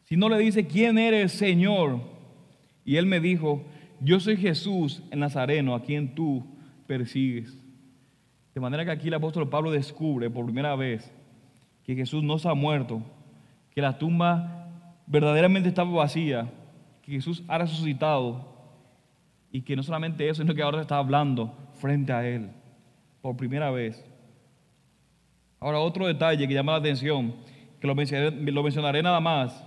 Sino le dice, ¿quién eres, Señor? Y él me dijo, yo soy Jesús el Nazareno, a quien tú persigues. De manera que aquí el apóstol Pablo descubre por primera vez que Jesús no se ha muerto, que la tumba verdaderamente estaba vacía, que Jesús ha resucitado y que no solamente eso, sino que ahora está hablando frente a Él por primera vez. Ahora otro detalle que llama la atención, que lo mencionaré, nada más,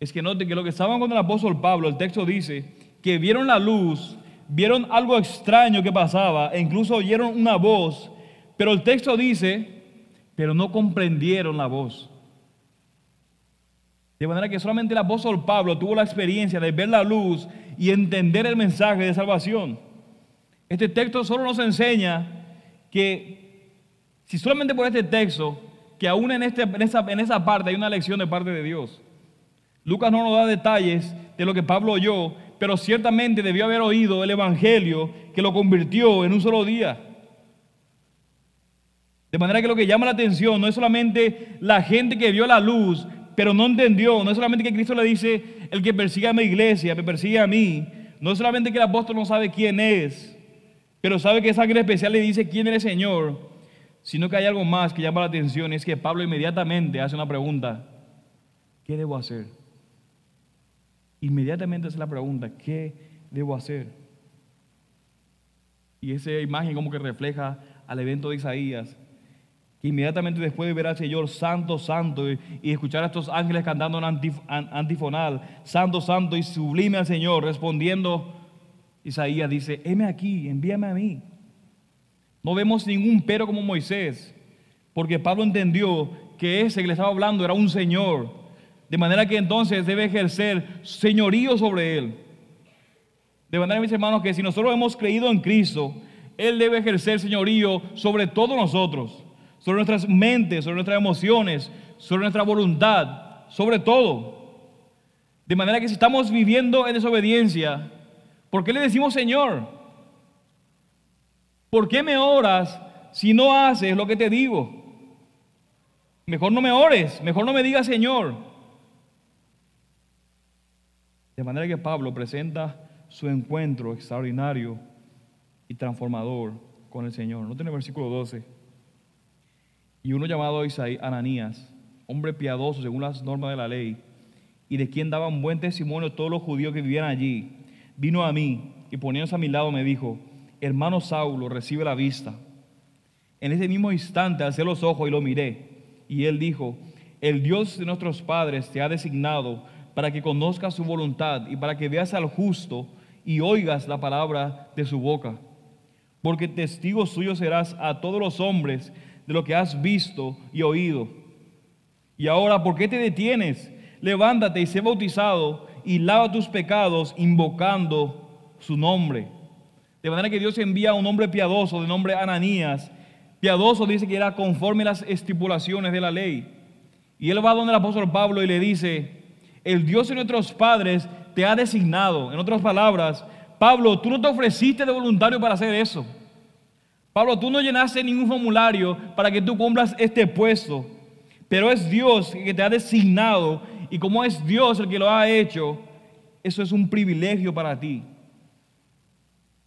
es que noten que lo que estaban con el apóstol Pablo, el texto dice que vieron la luz, vieron algo extraño que pasaba e incluso oyeron una voz, pero el texto dice pero no comprendieron la voz. De manera que solamente el apóstol Pablo tuvo la experiencia de ver la luz y entender el mensaje de salvación. Este texto solo nos enseña que, si solamente por este texto, que aún en, este, en, esa, en esa parte hay una lección de parte de Dios. Lucas no nos da detalles de lo que Pablo oyó, pero ciertamente debió haber oído el Evangelio que lo convirtió en un solo día. De manera que lo que llama la atención no es solamente la gente que vio la luz, pero no entendió, no es solamente que Cristo le dice, el que persigue a mi iglesia, me persigue a mí, no es solamente que el apóstol no sabe quién es, pero sabe que esa sangre especial le dice quién es el Señor, sino que hay algo más que llama la atención, es que Pablo inmediatamente hace una pregunta, ¿qué debo hacer? Inmediatamente hace la pregunta, ¿qué debo hacer? Y esa imagen como que refleja al evento de Isaías, que inmediatamente después de ver al Señor santo, santo, y, escuchar a estos ángeles cantando un antifonal, santo, santo y sublime al Señor, respondiendo, Isaías dice, heme aquí, envíame a mí. No vemos ningún pero como Moisés, porque Pablo entendió que ese que le estaba hablando era un Señor, de manera que entonces debe ejercer señorío sobre él. De manera, mis hermanos, que si nosotros hemos creído en Cristo, Él debe ejercer señorío sobre todos nosotros sobre nuestras mentes, sobre nuestras emociones, sobre nuestra voluntad, sobre todo. De manera que si estamos viviendo en desobediencia, ¿por qué le decimos Señor? ¿Por qué me oras si no haces lo que te digo? Mejor no me ores, mejor no me digas Señor. De manera que Pablo presenta su encuentro extraordinario y transformador con el Señor. No tiene versículo 12. Y uno llamado Isaí, Ananías, hombre piadoso según las normas de la ley, y de quien daban buen testimonio todos los judíos que vivían allí, vino a mí y poniéndose a mi lado me dijo, hermano Saulo, recibe la vista. En ese mismo instante alcé los ojos y lo miré, y él dijo, el Dios de nuestros padres te ha designado para que conozcas su voluntad y para que veas al justo y oigas la palabra de su boca. Porque testigo suyo serás a todos los hombres de lo que has visto y oído. Y ahora, ¿por qué te detienes? Levántate y sé bautizado y lava tus pecados invocando su nombre. De manera que Dios envía a un hombre piadoso de nombre Ananías. Piadoso dice que era conforme a las estipulaciones de la ley. Y él va donde el apóstol Pablo y le dice, el Dios de nuestros padres te ha designado. En otras palabras, Pablo, tú no te ofreciste de voluntario para hacer eso. Pablo, tú no llenaste ningún formulario para que tú cumplas este puesto. Pero es Dios que te ha designado y como es Dios el que lo ha hecho, eso es un privilegio para ti.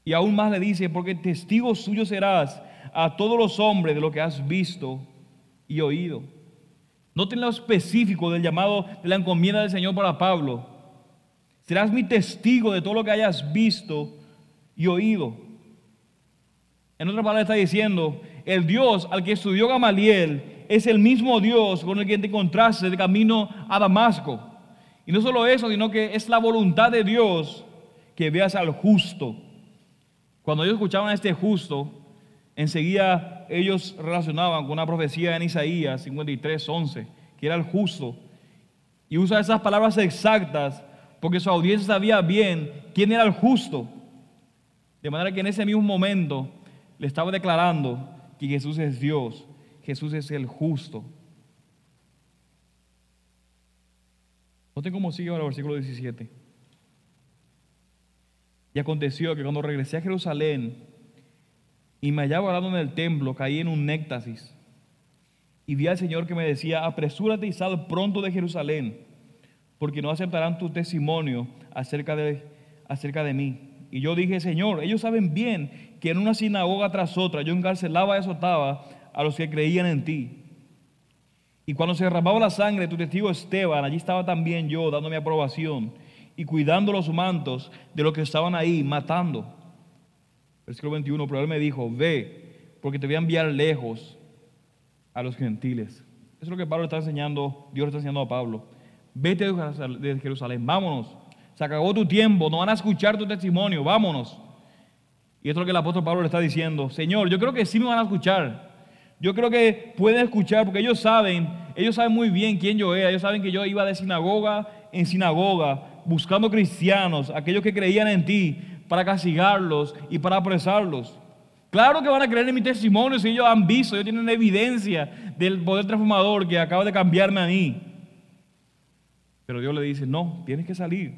Y aún más le dice, porque testigo suyo serás a todos los hombres de lo que has visto y oído. Noten lo específico del llamado de la encomienda del Señor para Pablo. Serás mi testigo de todo lo que hayas visto y oído. En otra palabra está diciendo, el Dios al que estudió Gamaliel es el mismo Dios con el que te encontraste de camino a Damasco. Y no solo eso, sino que es la voluntad de Dios que veas al justo. Cuando ellos escuchaban a este justo, enseguida ellos relacionaban con una profecía en Isaías 53, 11, que era el justo. Y usa esas palabras exactas porque su audiencia sabía bien quién era el justo. De manera que en ese mismo momento le estaba declarando que Jesús es Dios, Jesús es el justo. Noten cómo sigue ahora el versículo 17. Y aconteció que cuando regresé a Jerusalén, y me hallaba orando en el templo, caí en un néctasis. Y vi al Señor que me decía, apresúrate y sal pronto de Jerusalén, porque no aceptarán tu testimonio acerca de, acerca de mí. Y yo dije, Señor, ellos saben bien que en una sinagoga tras otra yo encarcelaba y azotaba a los que creían en ti. Y cuando se derramaba la sangre de tu testigo Esteban, allí estaba también yo dando mi aprobación y cuidando los mantos de los que estaban ahí matando. Versículo 21, pero él me dijo, ve, porque te voy a enviar lejos a los gentiles. Eso es lo que Pablo está enseñando, Dios está enseñando a Pablo. Vete de Jerusalén, vámonos. Se acabó tu tiempo, no van a escuchar tu testimonio, vámonos. Y esto es lo que el apóstol Pablo le está diciendo. Señor, yo creo que sí me van a escuchar. Yo creo que pueden escuchar porque ellos saben, ellos saben muy bien quién yo era. Ellos saben que yo iba de sinagoga en sinagoga buscando cristianos, aquellos que creían en ti, para castigarlos y para apresarlos. Claro que van a creer en mi testimonio si ellos han visto, ellos tienen evidencia del poder transformador que acaba de cambiarme a mí. Pero Dios le dice, no, tienes que salir.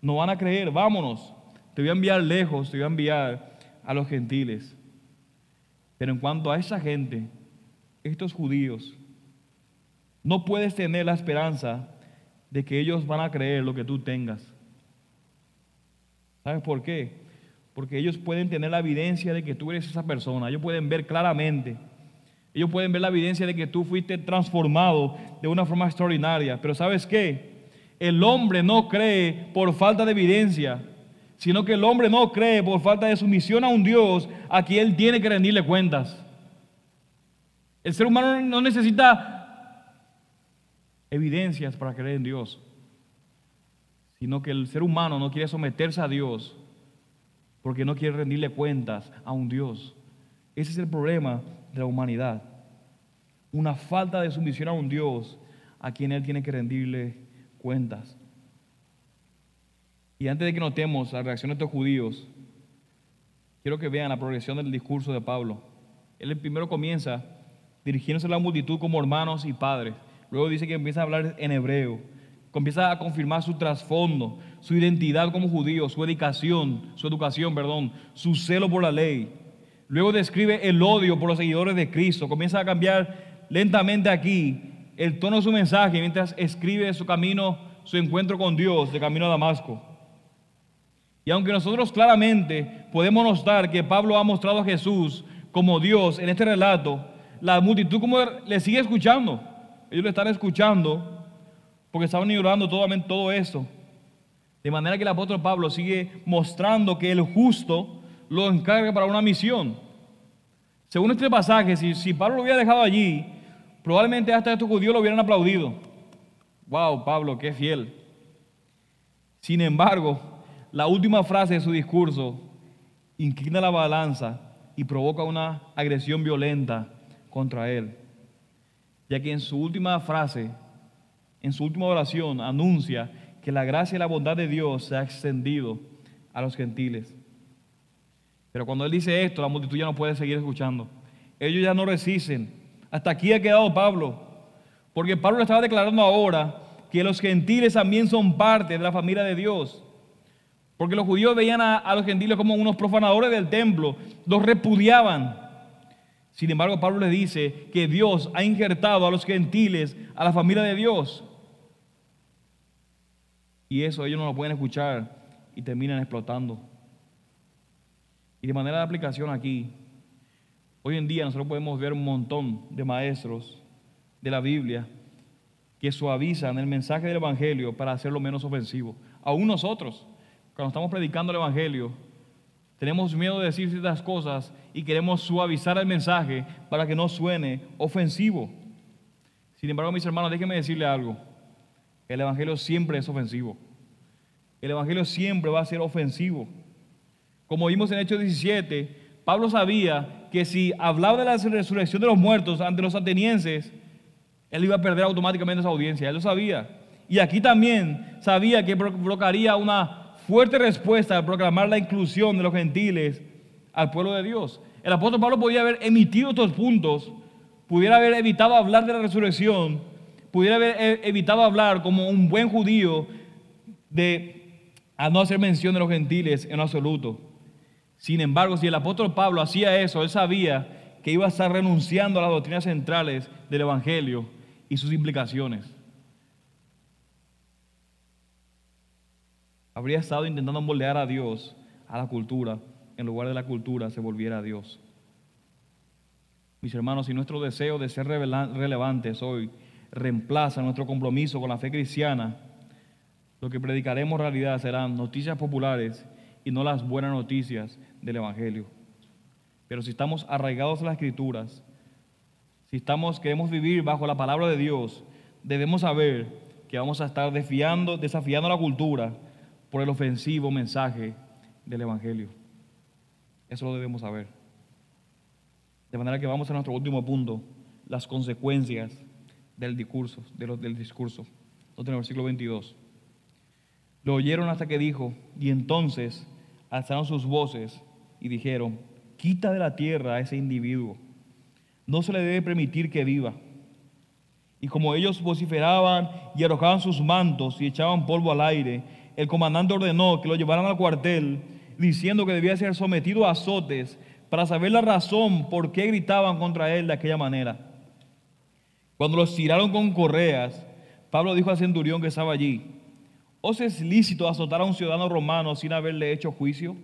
No van a creer, vámonos. Te voy a enviar lejos, te voy a enviar a los gentiles. Pero en cuanto a esa gente, estos judíos, no puedes tener la esperanza de que ellos van a creer lo que tú tengas. ¿Sabes por qué? Porque ellos pueden tener la evidencia de que tú eres esa persona. Ellos pueden ver claramente. Ellos pueden ver la evidencia de que tú fuiste transformado de una forma extraordinaria. Pero ¿sabes qué? El hombre no cree por falta de evidencia, sino que el hombre no cree por falta de sumisión a un Dios a quien él tiene que rendirle cuentas. El ser humano no necesita evidencias para creer en Dios sino que el ser humano no quiere someterse a Dios porque no quiere rendirle cuentas a un Dios. Ese es el problema de la humanidad. Una falta de sumisión a un Dios a quien Él tiene que rendirle cuentas. Y antes de que notemos la reacción de estos judíos, quiero que vean la progresión del discurso de Pablo. Él primero comienza dirigiéndose a la multitud como hermanos y padres. Luego dice que empieza a hablar en hebreo comienza a confirmar su trasfondo, su identidad como judío, su educación, su educación, perdón, su celo por la ley. Luego describe el odio por los seguidores de Cristo. Comienza a cambiar lentamente aquí el tono de su mensaje mientras escribe su camino, su encuentro con Dios de camino a Damasco. Y aunque nosotros claramente podemos notar que Pablo ha mostrado a Jesús como Dios en este relato, la multitud como le sigue escuchando. Ellos le están escuchando porque estaban ignorando todo, todo eso. De manera que el apóstol Pablo sigue mostrando que el justo lo encarga para una misión. Según este pasaje, si, si Pablo lo hubiera dejado allí, probablemente hasta estos judíos lo hubieran aplaudido. Wow, Pablo, qué fiel. Sin embargo, la última frase de su discurso inclina la balanza y provoca una agresión violenta contra él, ya que en su última frase, en su última oración, anuncia que la gracia y la bondad de Dios se ha extendido a los gentiles. Pero cuando él dice esto, la multitud ya no puede seguir escuchando. Ellos ya no resisten. Hasta aquí ha quedado Pablo. Porque Pablo estaba declarando ahora que los gentiles también son parte de la familia de Dios. Porque los judíos veían a, los gentiles como unos profanadores del templo, los repudiaban. Sin embargo, Pablo le dice que Dios ha injertado a los gentiles a la familia de Dios. Y eso ellos no lo pueden escuchar y terminan explotando. Y de manera de aplicación aquí, hoy en día nosotros podemos ver un montón de maestros de la Biblia que suavizan el mensaje del Evangelio para hacerlo menos ofensivo. Aún nosotros, cuando estamos predicando el Evangelio, tenemos miedo de decir ciertas cosas y queremos suavizar el mensaje para que no suene ofensivo. Sin embargo, mis hermanos, déjenme decirle algo. El Evangelio siempre es ofensivo. El Evangelio siempre va a ser ofensivo. Como vimos en Hechos 17, Pablo sabía que si hablaba de la resurrección de los muertos ante los atenienses, él iba a perder automáticamente esa audiencia. Él lo sabía. Y aquí también sabía que provocaría una fuerte respuesta al proclamar la inclusión de los gentiles al pueblo de Dios. El apóstol Pablo podía haber emitido estos puntos, pudiera haber evitado hablar de la resurrección, pudiera haber eh, evitado hablar como un buen judío de a no hacer mención de los gentiles en absoluto. Sin embargo, si el apóstol Pablo hacía eso, él sabía que iba a estar renunciando a las doctrinas centrales del Evangelio y sus implicaciones. Habría estado intentando moldear a Dios a la cultura, en lugar de la cultura se volviera a Dios. Mis hermanos, si nuestro deseo de ser relevantes hoy reemplaza nuestro compromiso con la fe cristiana, lo que predicaremos en realidad serán noticias populares y no las buenas noticias del Evangelio. Pero si estamos arraigados a las Escrituras, si estamos, queremos vivir bajo la palabra de Dios, debemos saber que vamos a estar desafiando, desafiando la cultura por el ofensivo mensaje del Evangelio. Eso lo debemos saber. De manera que vamos a nuestro último punto, las consecuencias del discurso, del discurso. Entonces, en el versículo 22. Lo oyeron hasta que dijo, y entonces alzaron sus voces y dijeron, quita de la tierra a ese individuo, no se le debe permitir que viva. Y como ellos vociferaban y arrojaban sus mantos y echaban polvo al aire, el comandante ordenó que lo llevaran al cuartel, diciendo que debía ser sometido a azotes para saber la razón por qué gritaban contra él de aquella manera. Cuando los tiraron con correas, Pablo dijo al centurión que estaba allí, ¿os es lícito azotar a un ciudadano romano sin haberle hecho juicio?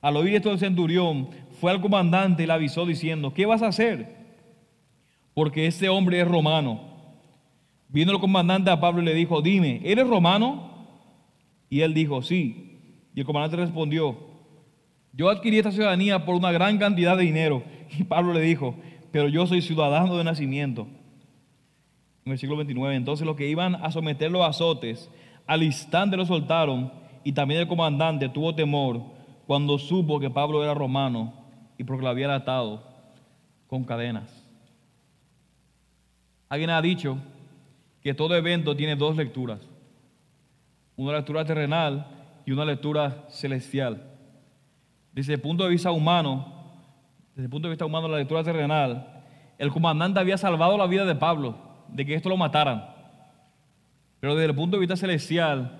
Al oír esto el centurión, fue al comandante y le avisó diciendo, ¿qué vas a hacer? Porque este hombre es romano. Vino el comandante a Pablo y le dijo, dime, ¿eres romano? Y él dijo, sí. Y el comandante respondió, yo adquirí esta ciudadanía por una gran cantidad de dinero. Y Pablo le dijo, pero yo soy ciudadano de nacimiento. En el siglo 29, entonces los que iban a someterlo a azotes, al instante lo soltaron y también el comandante tuvo temor cuando supo que Pablo era romano y porque lo había atado con cadenas. Alguien ha dicho que todo evento tiene dos lecturas, una lectura terrenal y una lectura celestial. Desde el punto de vista humano, desde el punto de vista humano, la lectura terrenal, el comandante había salvado la vida de Pablo, de que esto lo mataran. Pero desde el punto de vista celestial,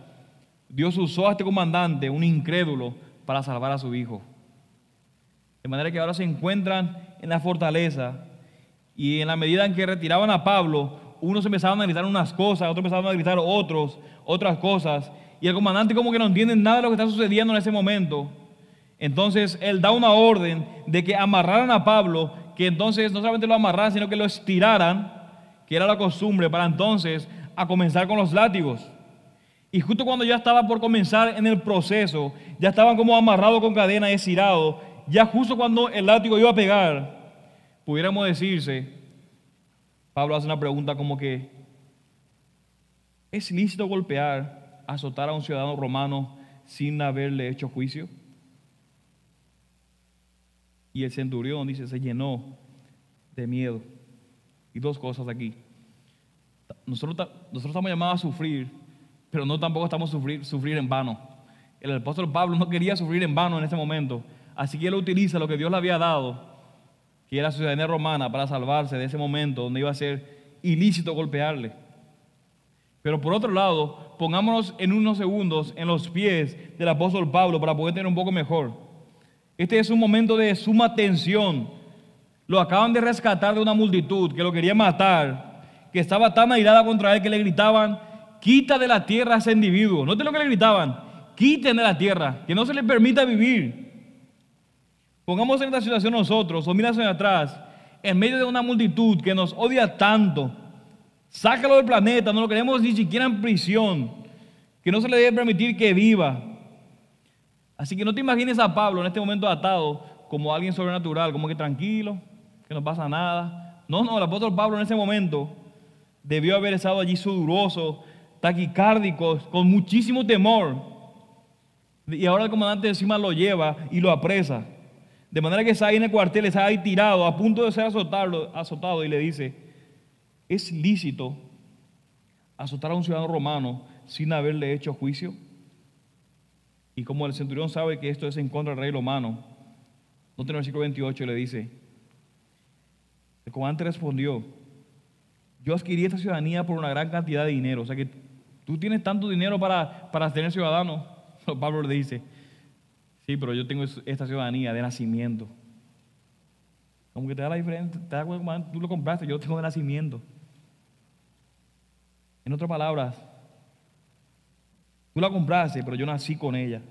Dios usó a este comandante, un incrédulo, para salvar a su hijo. De manera que ahora se encuentran en la fortaleza y en la medida en que retiraban a Pablo, unos empezaban a gritar unas cosas, otros empezaban a gritar otros, otras cosas. Y el comandante como que no entiende nada de lo que está sucediendo en ese momento. Entonces él da una orden de que amarraran a Pablo, que entonces no solamente lo amarraran, sino que lo estiraran, que era la costumbre, para entonces a comenzar con los látigos. Y justo cuando ya estaba por comenzar en el proceso, ya estaban como amarrados con cadena estirados, ya justo cuando el látigo iba a pegar, pudiéramos decirse, Pablo hace una pregunta como que, ¿es lícito golpear, azotar a un ciudadano romano sin haberle hecho juicio? Y el centurión dice, se llenó de miedo. Y dos cosas aquí. Nosotros, nosotros estamos llamados a sufrir, pero no tampoco estamos sufrir, sufrir en vano. El apóstol Pablo no quería sufrir en vano en ese momento. Así que él utiliza lo que Dios le había dado, que era ciudadanía romana, para salvarse de ese momento donde iba a ser ilícito golpearle. Pero por otro lado, pongámonos en unos segundos en los pies del apóstol Pablo para poder tener un poco mejor. Este es un momento de suma tensión. Lo acaban de rescatar de una multitud que lo quería matar, que estaba tan airada contra él que le gritaban, quita de la tierra a ese individuo. No te lo que le gritaban, quiten de la tierra, que no se le permita vivir. Pongamos en esta situación nosotros, o mira hacia atrás, en medio de una multitud que nos odia tanto, sácalo del planeta, no lo queremos ni siquiera en prisión, que no se le debe permitir que viva. Así que no te imagines a Pablo en este momento atado como alguien sobrenatural, como que tranquilo, que no pasa nada. No, no, el apóstol Pablo en ese momento debió haber estado allí sudoroso, taquicárdico, con muchísimo temor. Y ahora el comandante encima lo lleva y lo apresa. De manera que está ahí en el cuartel, está ahí tirado, a punto de ser azotado, azotado y le dice, ¿es lícito azotar a un ciudadano romano sin haberle hecho juicio? Y como el centurión sabe que esto es en contra del rey romano, no tiene el versículo 28 le dice, el comandante respondió, yo adquirí esta ciudadanía por una gran cantidad de dinero, o sea que tú tienes tanto dinero para, para tener ciudadano. Pablo le dice, Sí, pero yo tengo esta ciudadanía de nacimiento. Como que te da la diferencia, te da cuenta, tú lo compraste, yo tengo de nacimiento. En otras palabras, tú la compraste, pero yo nací con ella.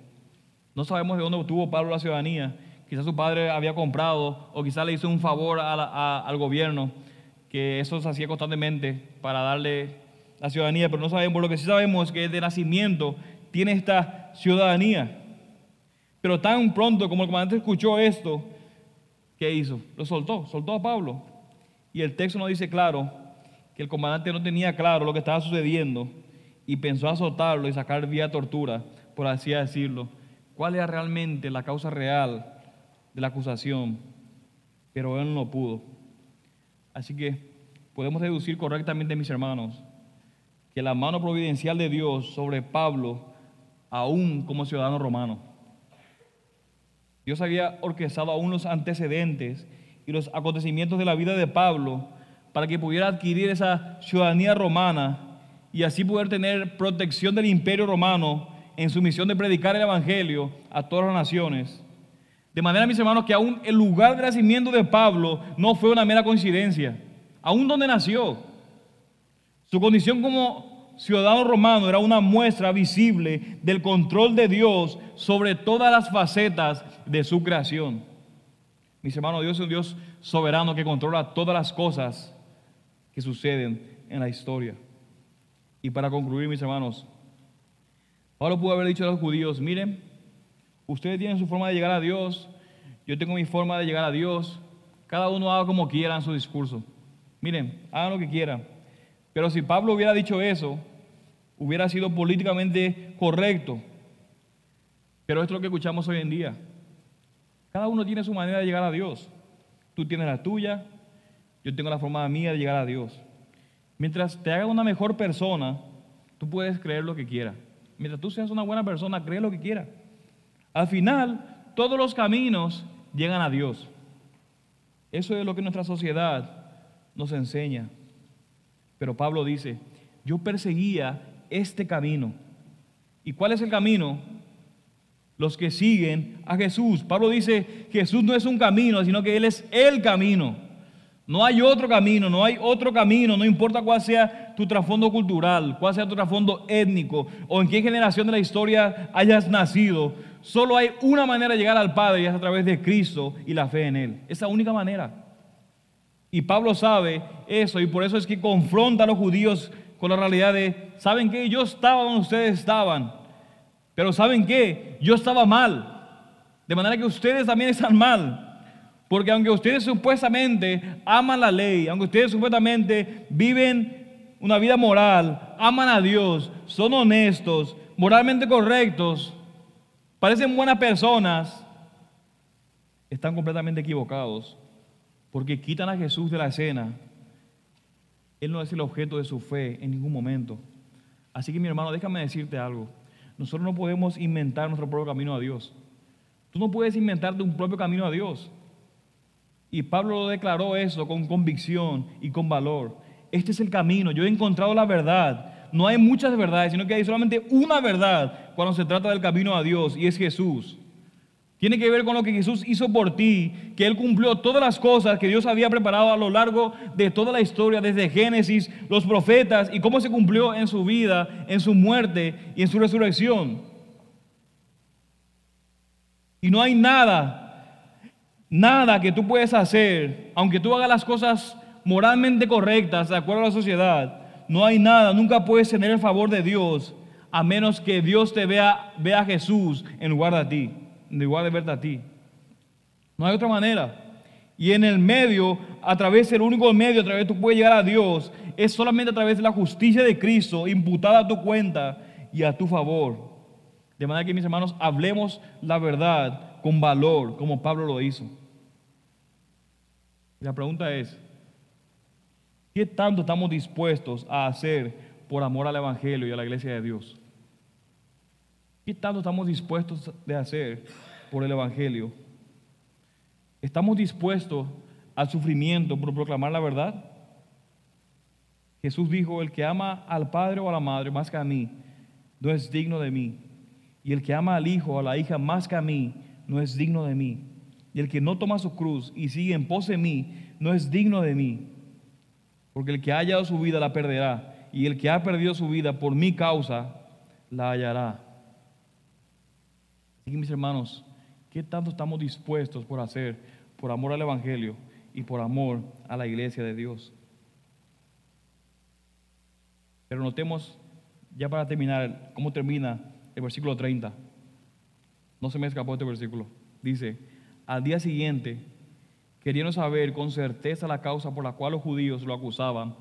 No sabemos de dónde obtuvo Pablo la ciudadanía. Quizás su padre había comprado o quizás le hizo un favor al gobierno, que eso se hacía constantemente para darle la ciudadanía, pero no sabemos. Lo que sí sabemos es que de nacimiento tiene esta ciudadanía. Pero tan pronto como el comandante escuchó esto, ¿qué hizo? Lo soltó, soltó a Pablo. Y el texto nos dice claro que el comandante no tenía claro lo que estaba sucediendo y pensó azotarlo y sacar vía tortura, por así decirlo. ¿Cuál era realmente la causa real de la acusación? Pero él no pudo. Así que podemos deducir correctamente, mis hermanos, que la mano providencial de Dios sobre Pablo, aún como ciudadano romano, Dios había orquestado aún los antecedentes y los acontecimientos de la vida de Pablo para que pudiera adquirir esa ciudadanía romana y así poder tener protección del imperio romano en su misión de predicar el Evangelio a todas las naciones. De manera, mis hermanos, que aún el lugar de nacimiento de Pablo no fue una mera coincidencia. Aún donde nació, su condición como ciudadano romano era una muestra visible del control de Dios sobre todas las facetas de su creación. Mis hermanos, Dios es un Dios soberano que controla todas las cosas que suceden en la historia. Y para concluir, mis hermanos, Pablo pudo haber dicho a los judíos, miren, ustedes tienen su forma de llegar a Dios, yo tengo mi forma de llegar a Dios, cada uno haga como quiera en su discurso. Miren, hagan lo que quieran. Pero si Pablo hubiera dicho eso, hubiera sido políticamente correcto. Pero esto es lo que escuchamos hoy en día. Cada uno tiene su manera de llegar a Dios. Tú tienes la tuya, yo tengo la forma mía de llegar a Dios. Mientras te haga una mejor persona, tú puedes creer lo que quieras. Mientras tú seas una buena persona, cree lo que quieras. Al final, todos los caminos llegan a Dios. Eso es lo que nuestra sociedad nos enseña. Pero Pablo dice, yo perseguía este camino. ¿Y cuál es el camino? Los que siguen a Jesús. Pablo dice, Jesús no es un camino, sino que Él es el camino. No hay otro camino, no hay otro camino, no importa cuál sea tu trasfondo cultural, cuál sea tu trasfondo étnico o en qué generación de la historia hayas nacido. Solo hay una manera de llegar al Padre y es a través de Cristo y la fe en Él. Esa única manera. Y Pablo sabe eso y por eso es que confronta a los judíos con la realidad de, ¿saben qué? Yo estaba donde ustedes estaban, pero ¿saben qué? Yo estaba mal. De manera que ustedes también están mal. Porque aunque ustedes supuestamente aman la ley, aunque ustedes supuestamente viven una vida moral, aman a Dios, son honestos, moralmente correctos, parecen buenas personas, están completamente equivocados. Porque quitan a Jesús de la escena. Él no es el objeto de su fe en ningún momento. Así que mi hermano, déjame decirte algo. Nosotros no podemos inventar nuestro propio camino a Dios. Tú no puedes inventarte un propio camino a Dios. Y Pablo lo declaró eso con convicción y con valor. Este es el camino. Yo he encontrado la verdad. No hay muchas verdades, sino que hay solamente una verdad cuando se trata del camino a Dios y es Jesús. Tiene que ver con lo que Jesús hizo por ti, que Él cumplió todas las cosas que Dios había preparado a lo largo de toda la historia, desde Génesis, los profetas y cómo se cumplió en su vida, en su muerte y en su resurrección. Y no hay nada Nada que tú puedes hacer, aunque tú hagas las cosas moralmente correctas, de acuerdo a la sociedad, no hay nada, nunca puedes tener el favor de Dios a menos que Dios te vea, vea a Jesús en lugar de ti, lugar de a ti. No hay otra manera. Y en el medio, a través del único medio a través de tú puedes llegar a Dios, es solamente a través de la justicia de Cristo imputada a tu cuenta y a tu favor. De manera que mis hermanos, hablemos la verdad con valor, como Pablo lo hizo. La pregunta es, ¿qué tanto estamos dispuestos a hacer por amor al Evangelio y a la iglesia de Dios? ¿Qué tanto estamos dispuestos de hacer por el Evangelio? ¿Estamos dispuestos al sufrimiento por proclamar la verdad? Jesús dijo, el que ama al padre o a la madre más que a mí, no es digno de mí. Y el que ama al hijo o a la hija más que a mí, no es digno de mí. Y el que no toma su cruz y sigue en pos de mí, no es digno de mí. Porque el que ha hallado su vida la perderá, y el que ha perdido su vida por mi causa, la hallará. Así mis hermanos, ¿qué tanto estamos dispuestos por hacer por amor al Evangelio y por amor a la iglesia de Dios? Pero notemos, ya para terminar, cómo termina el versículo 30. No se me escapó este versículo. Dice, al día siguiente, queriendo saber con certeza la causa por la cual los judíos lo acusaban,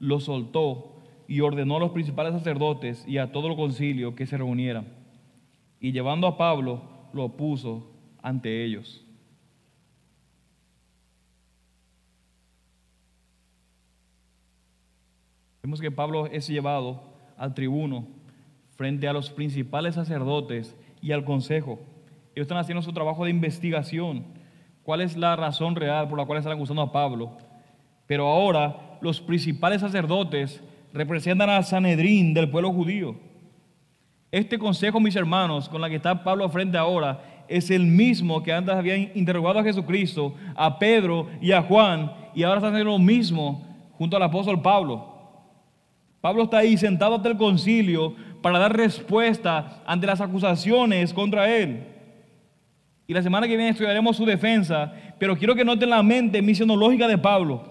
lo soltó y ordenó a los principales sacerdotes y a todo el concilio que se reunieran. Y llevando a Pablo, lo puso ante ellos. Vemos que Pablo es llevado al tribuno frente a los principales sacerdotes y al consejo. Ellos están haciendo su trabajo de investigación. ¿Cuál es la razón real por la cual están acusando a Pablo? Pero ahora los principales sacerdotes representan al Sanedrín del pueblo judío. Este consejo, mis hermanos, con la que está Pablo frente ahora, es el mismo que antes habían interrogado a Jesucristo, a Pedro y a Juan, y ahora están haciendo lo mismo junto al apóstol Pablo. Pablo está ahí sentado ante el concilio para dar respuesta ante las acusaciones contra él. Y la semana que viene estudiaremos su defensa, pero quiero que noten la mente misionológica de Pablo.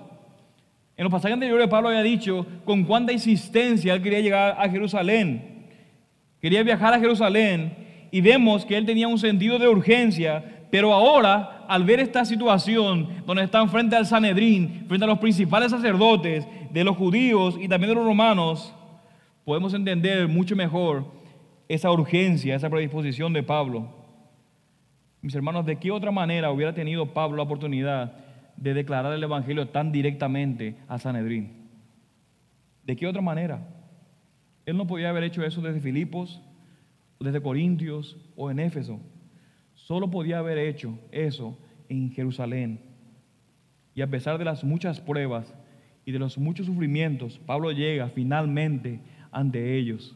En los pasajes anteriores Pablo había dicho con cuánta insistencia él quería llegar a Jerusalén. Quería viajar a Jerusalén y vemos que él tenía un sentido de urgencia, pero ahora al ver esta situación donde están frente al Sanedrín, frente a los principales sacerdotes de los judíos y también de los romanos, podemos entender mucho mejor esa urgencia, esa predisposición de Pablo. Mis hermanos, ¿de qué otra manera hubiera tenido Pablo la oportunidad de declarar el Evangelio tan directamente a Sanedrín? ¿De qué otra manera? Él no podía haber hecho eso desde Filipos, desde Corintios o en Éfeso. Solo podía haber hecho eso en Jerusalén. Y a pesar de las muchas pruebas y de los muchos sufrimientos, Pablo llega finalmente ante ellos.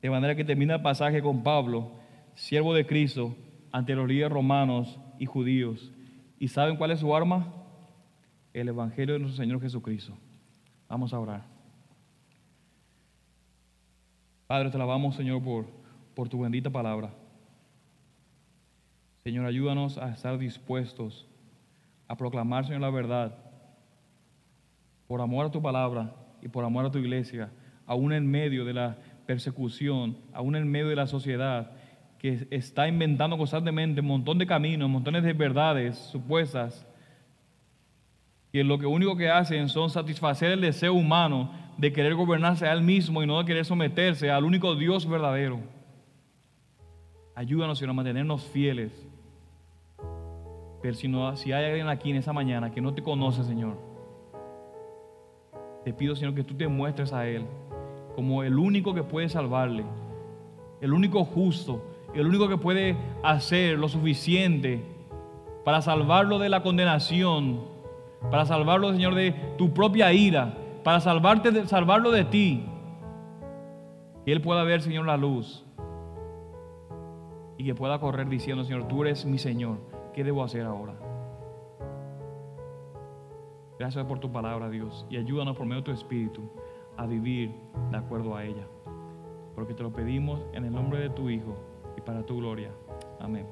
De manera que termina el pasaje con Pablo, siervo de Cristo, ante los líderes romanos y judíos. ¿Y saben cuál es su arma? el Evangelio de nuestro Señor Jesucristo. Vamos a orar. Padre, te alabamos, Señor, por, por tu bendita palabra. Señor, ayúdanos a estar dispuestos a proclamar, Señor, la verdad, por amor a tu palabra y por amor a tu iglesia, aún en medio de la persecución, aún en medio de la sociedad que está inventando constantemente un montón de caminos, montones de verdades supuestas, que lo único que hacen son satisfacer el deseo humano de querer gobernarse a él mismo y no de querer someterse al único Dios verdadero. Ayúdanos, Señor, a mantenernos fieles. Pero si, no, si hay alguien aquí en esa mañana que no te conoce, Señor, te pido, Señor, que tú te muestres a Él como el único que puede salvarle, el único justo, el único que puede hacer lo suficiente para salvarlo de la condenación, para salvarlo, Señor, de tu propia ira, para salvarte salvarlo de ti. Que Él pueda ver, Señor, la luz. Y que pueda correr diciendo, Señor, tú eres mi Señor. ¿Qué debo hacer ahora? Gracias por tu palabra, Dios. Y ayúdanos por medio de tu Espíritu a vivir de acuerdo a ella. Porque te lo pedimos en el nombre de tu Hijo y para tu gloria. Amén.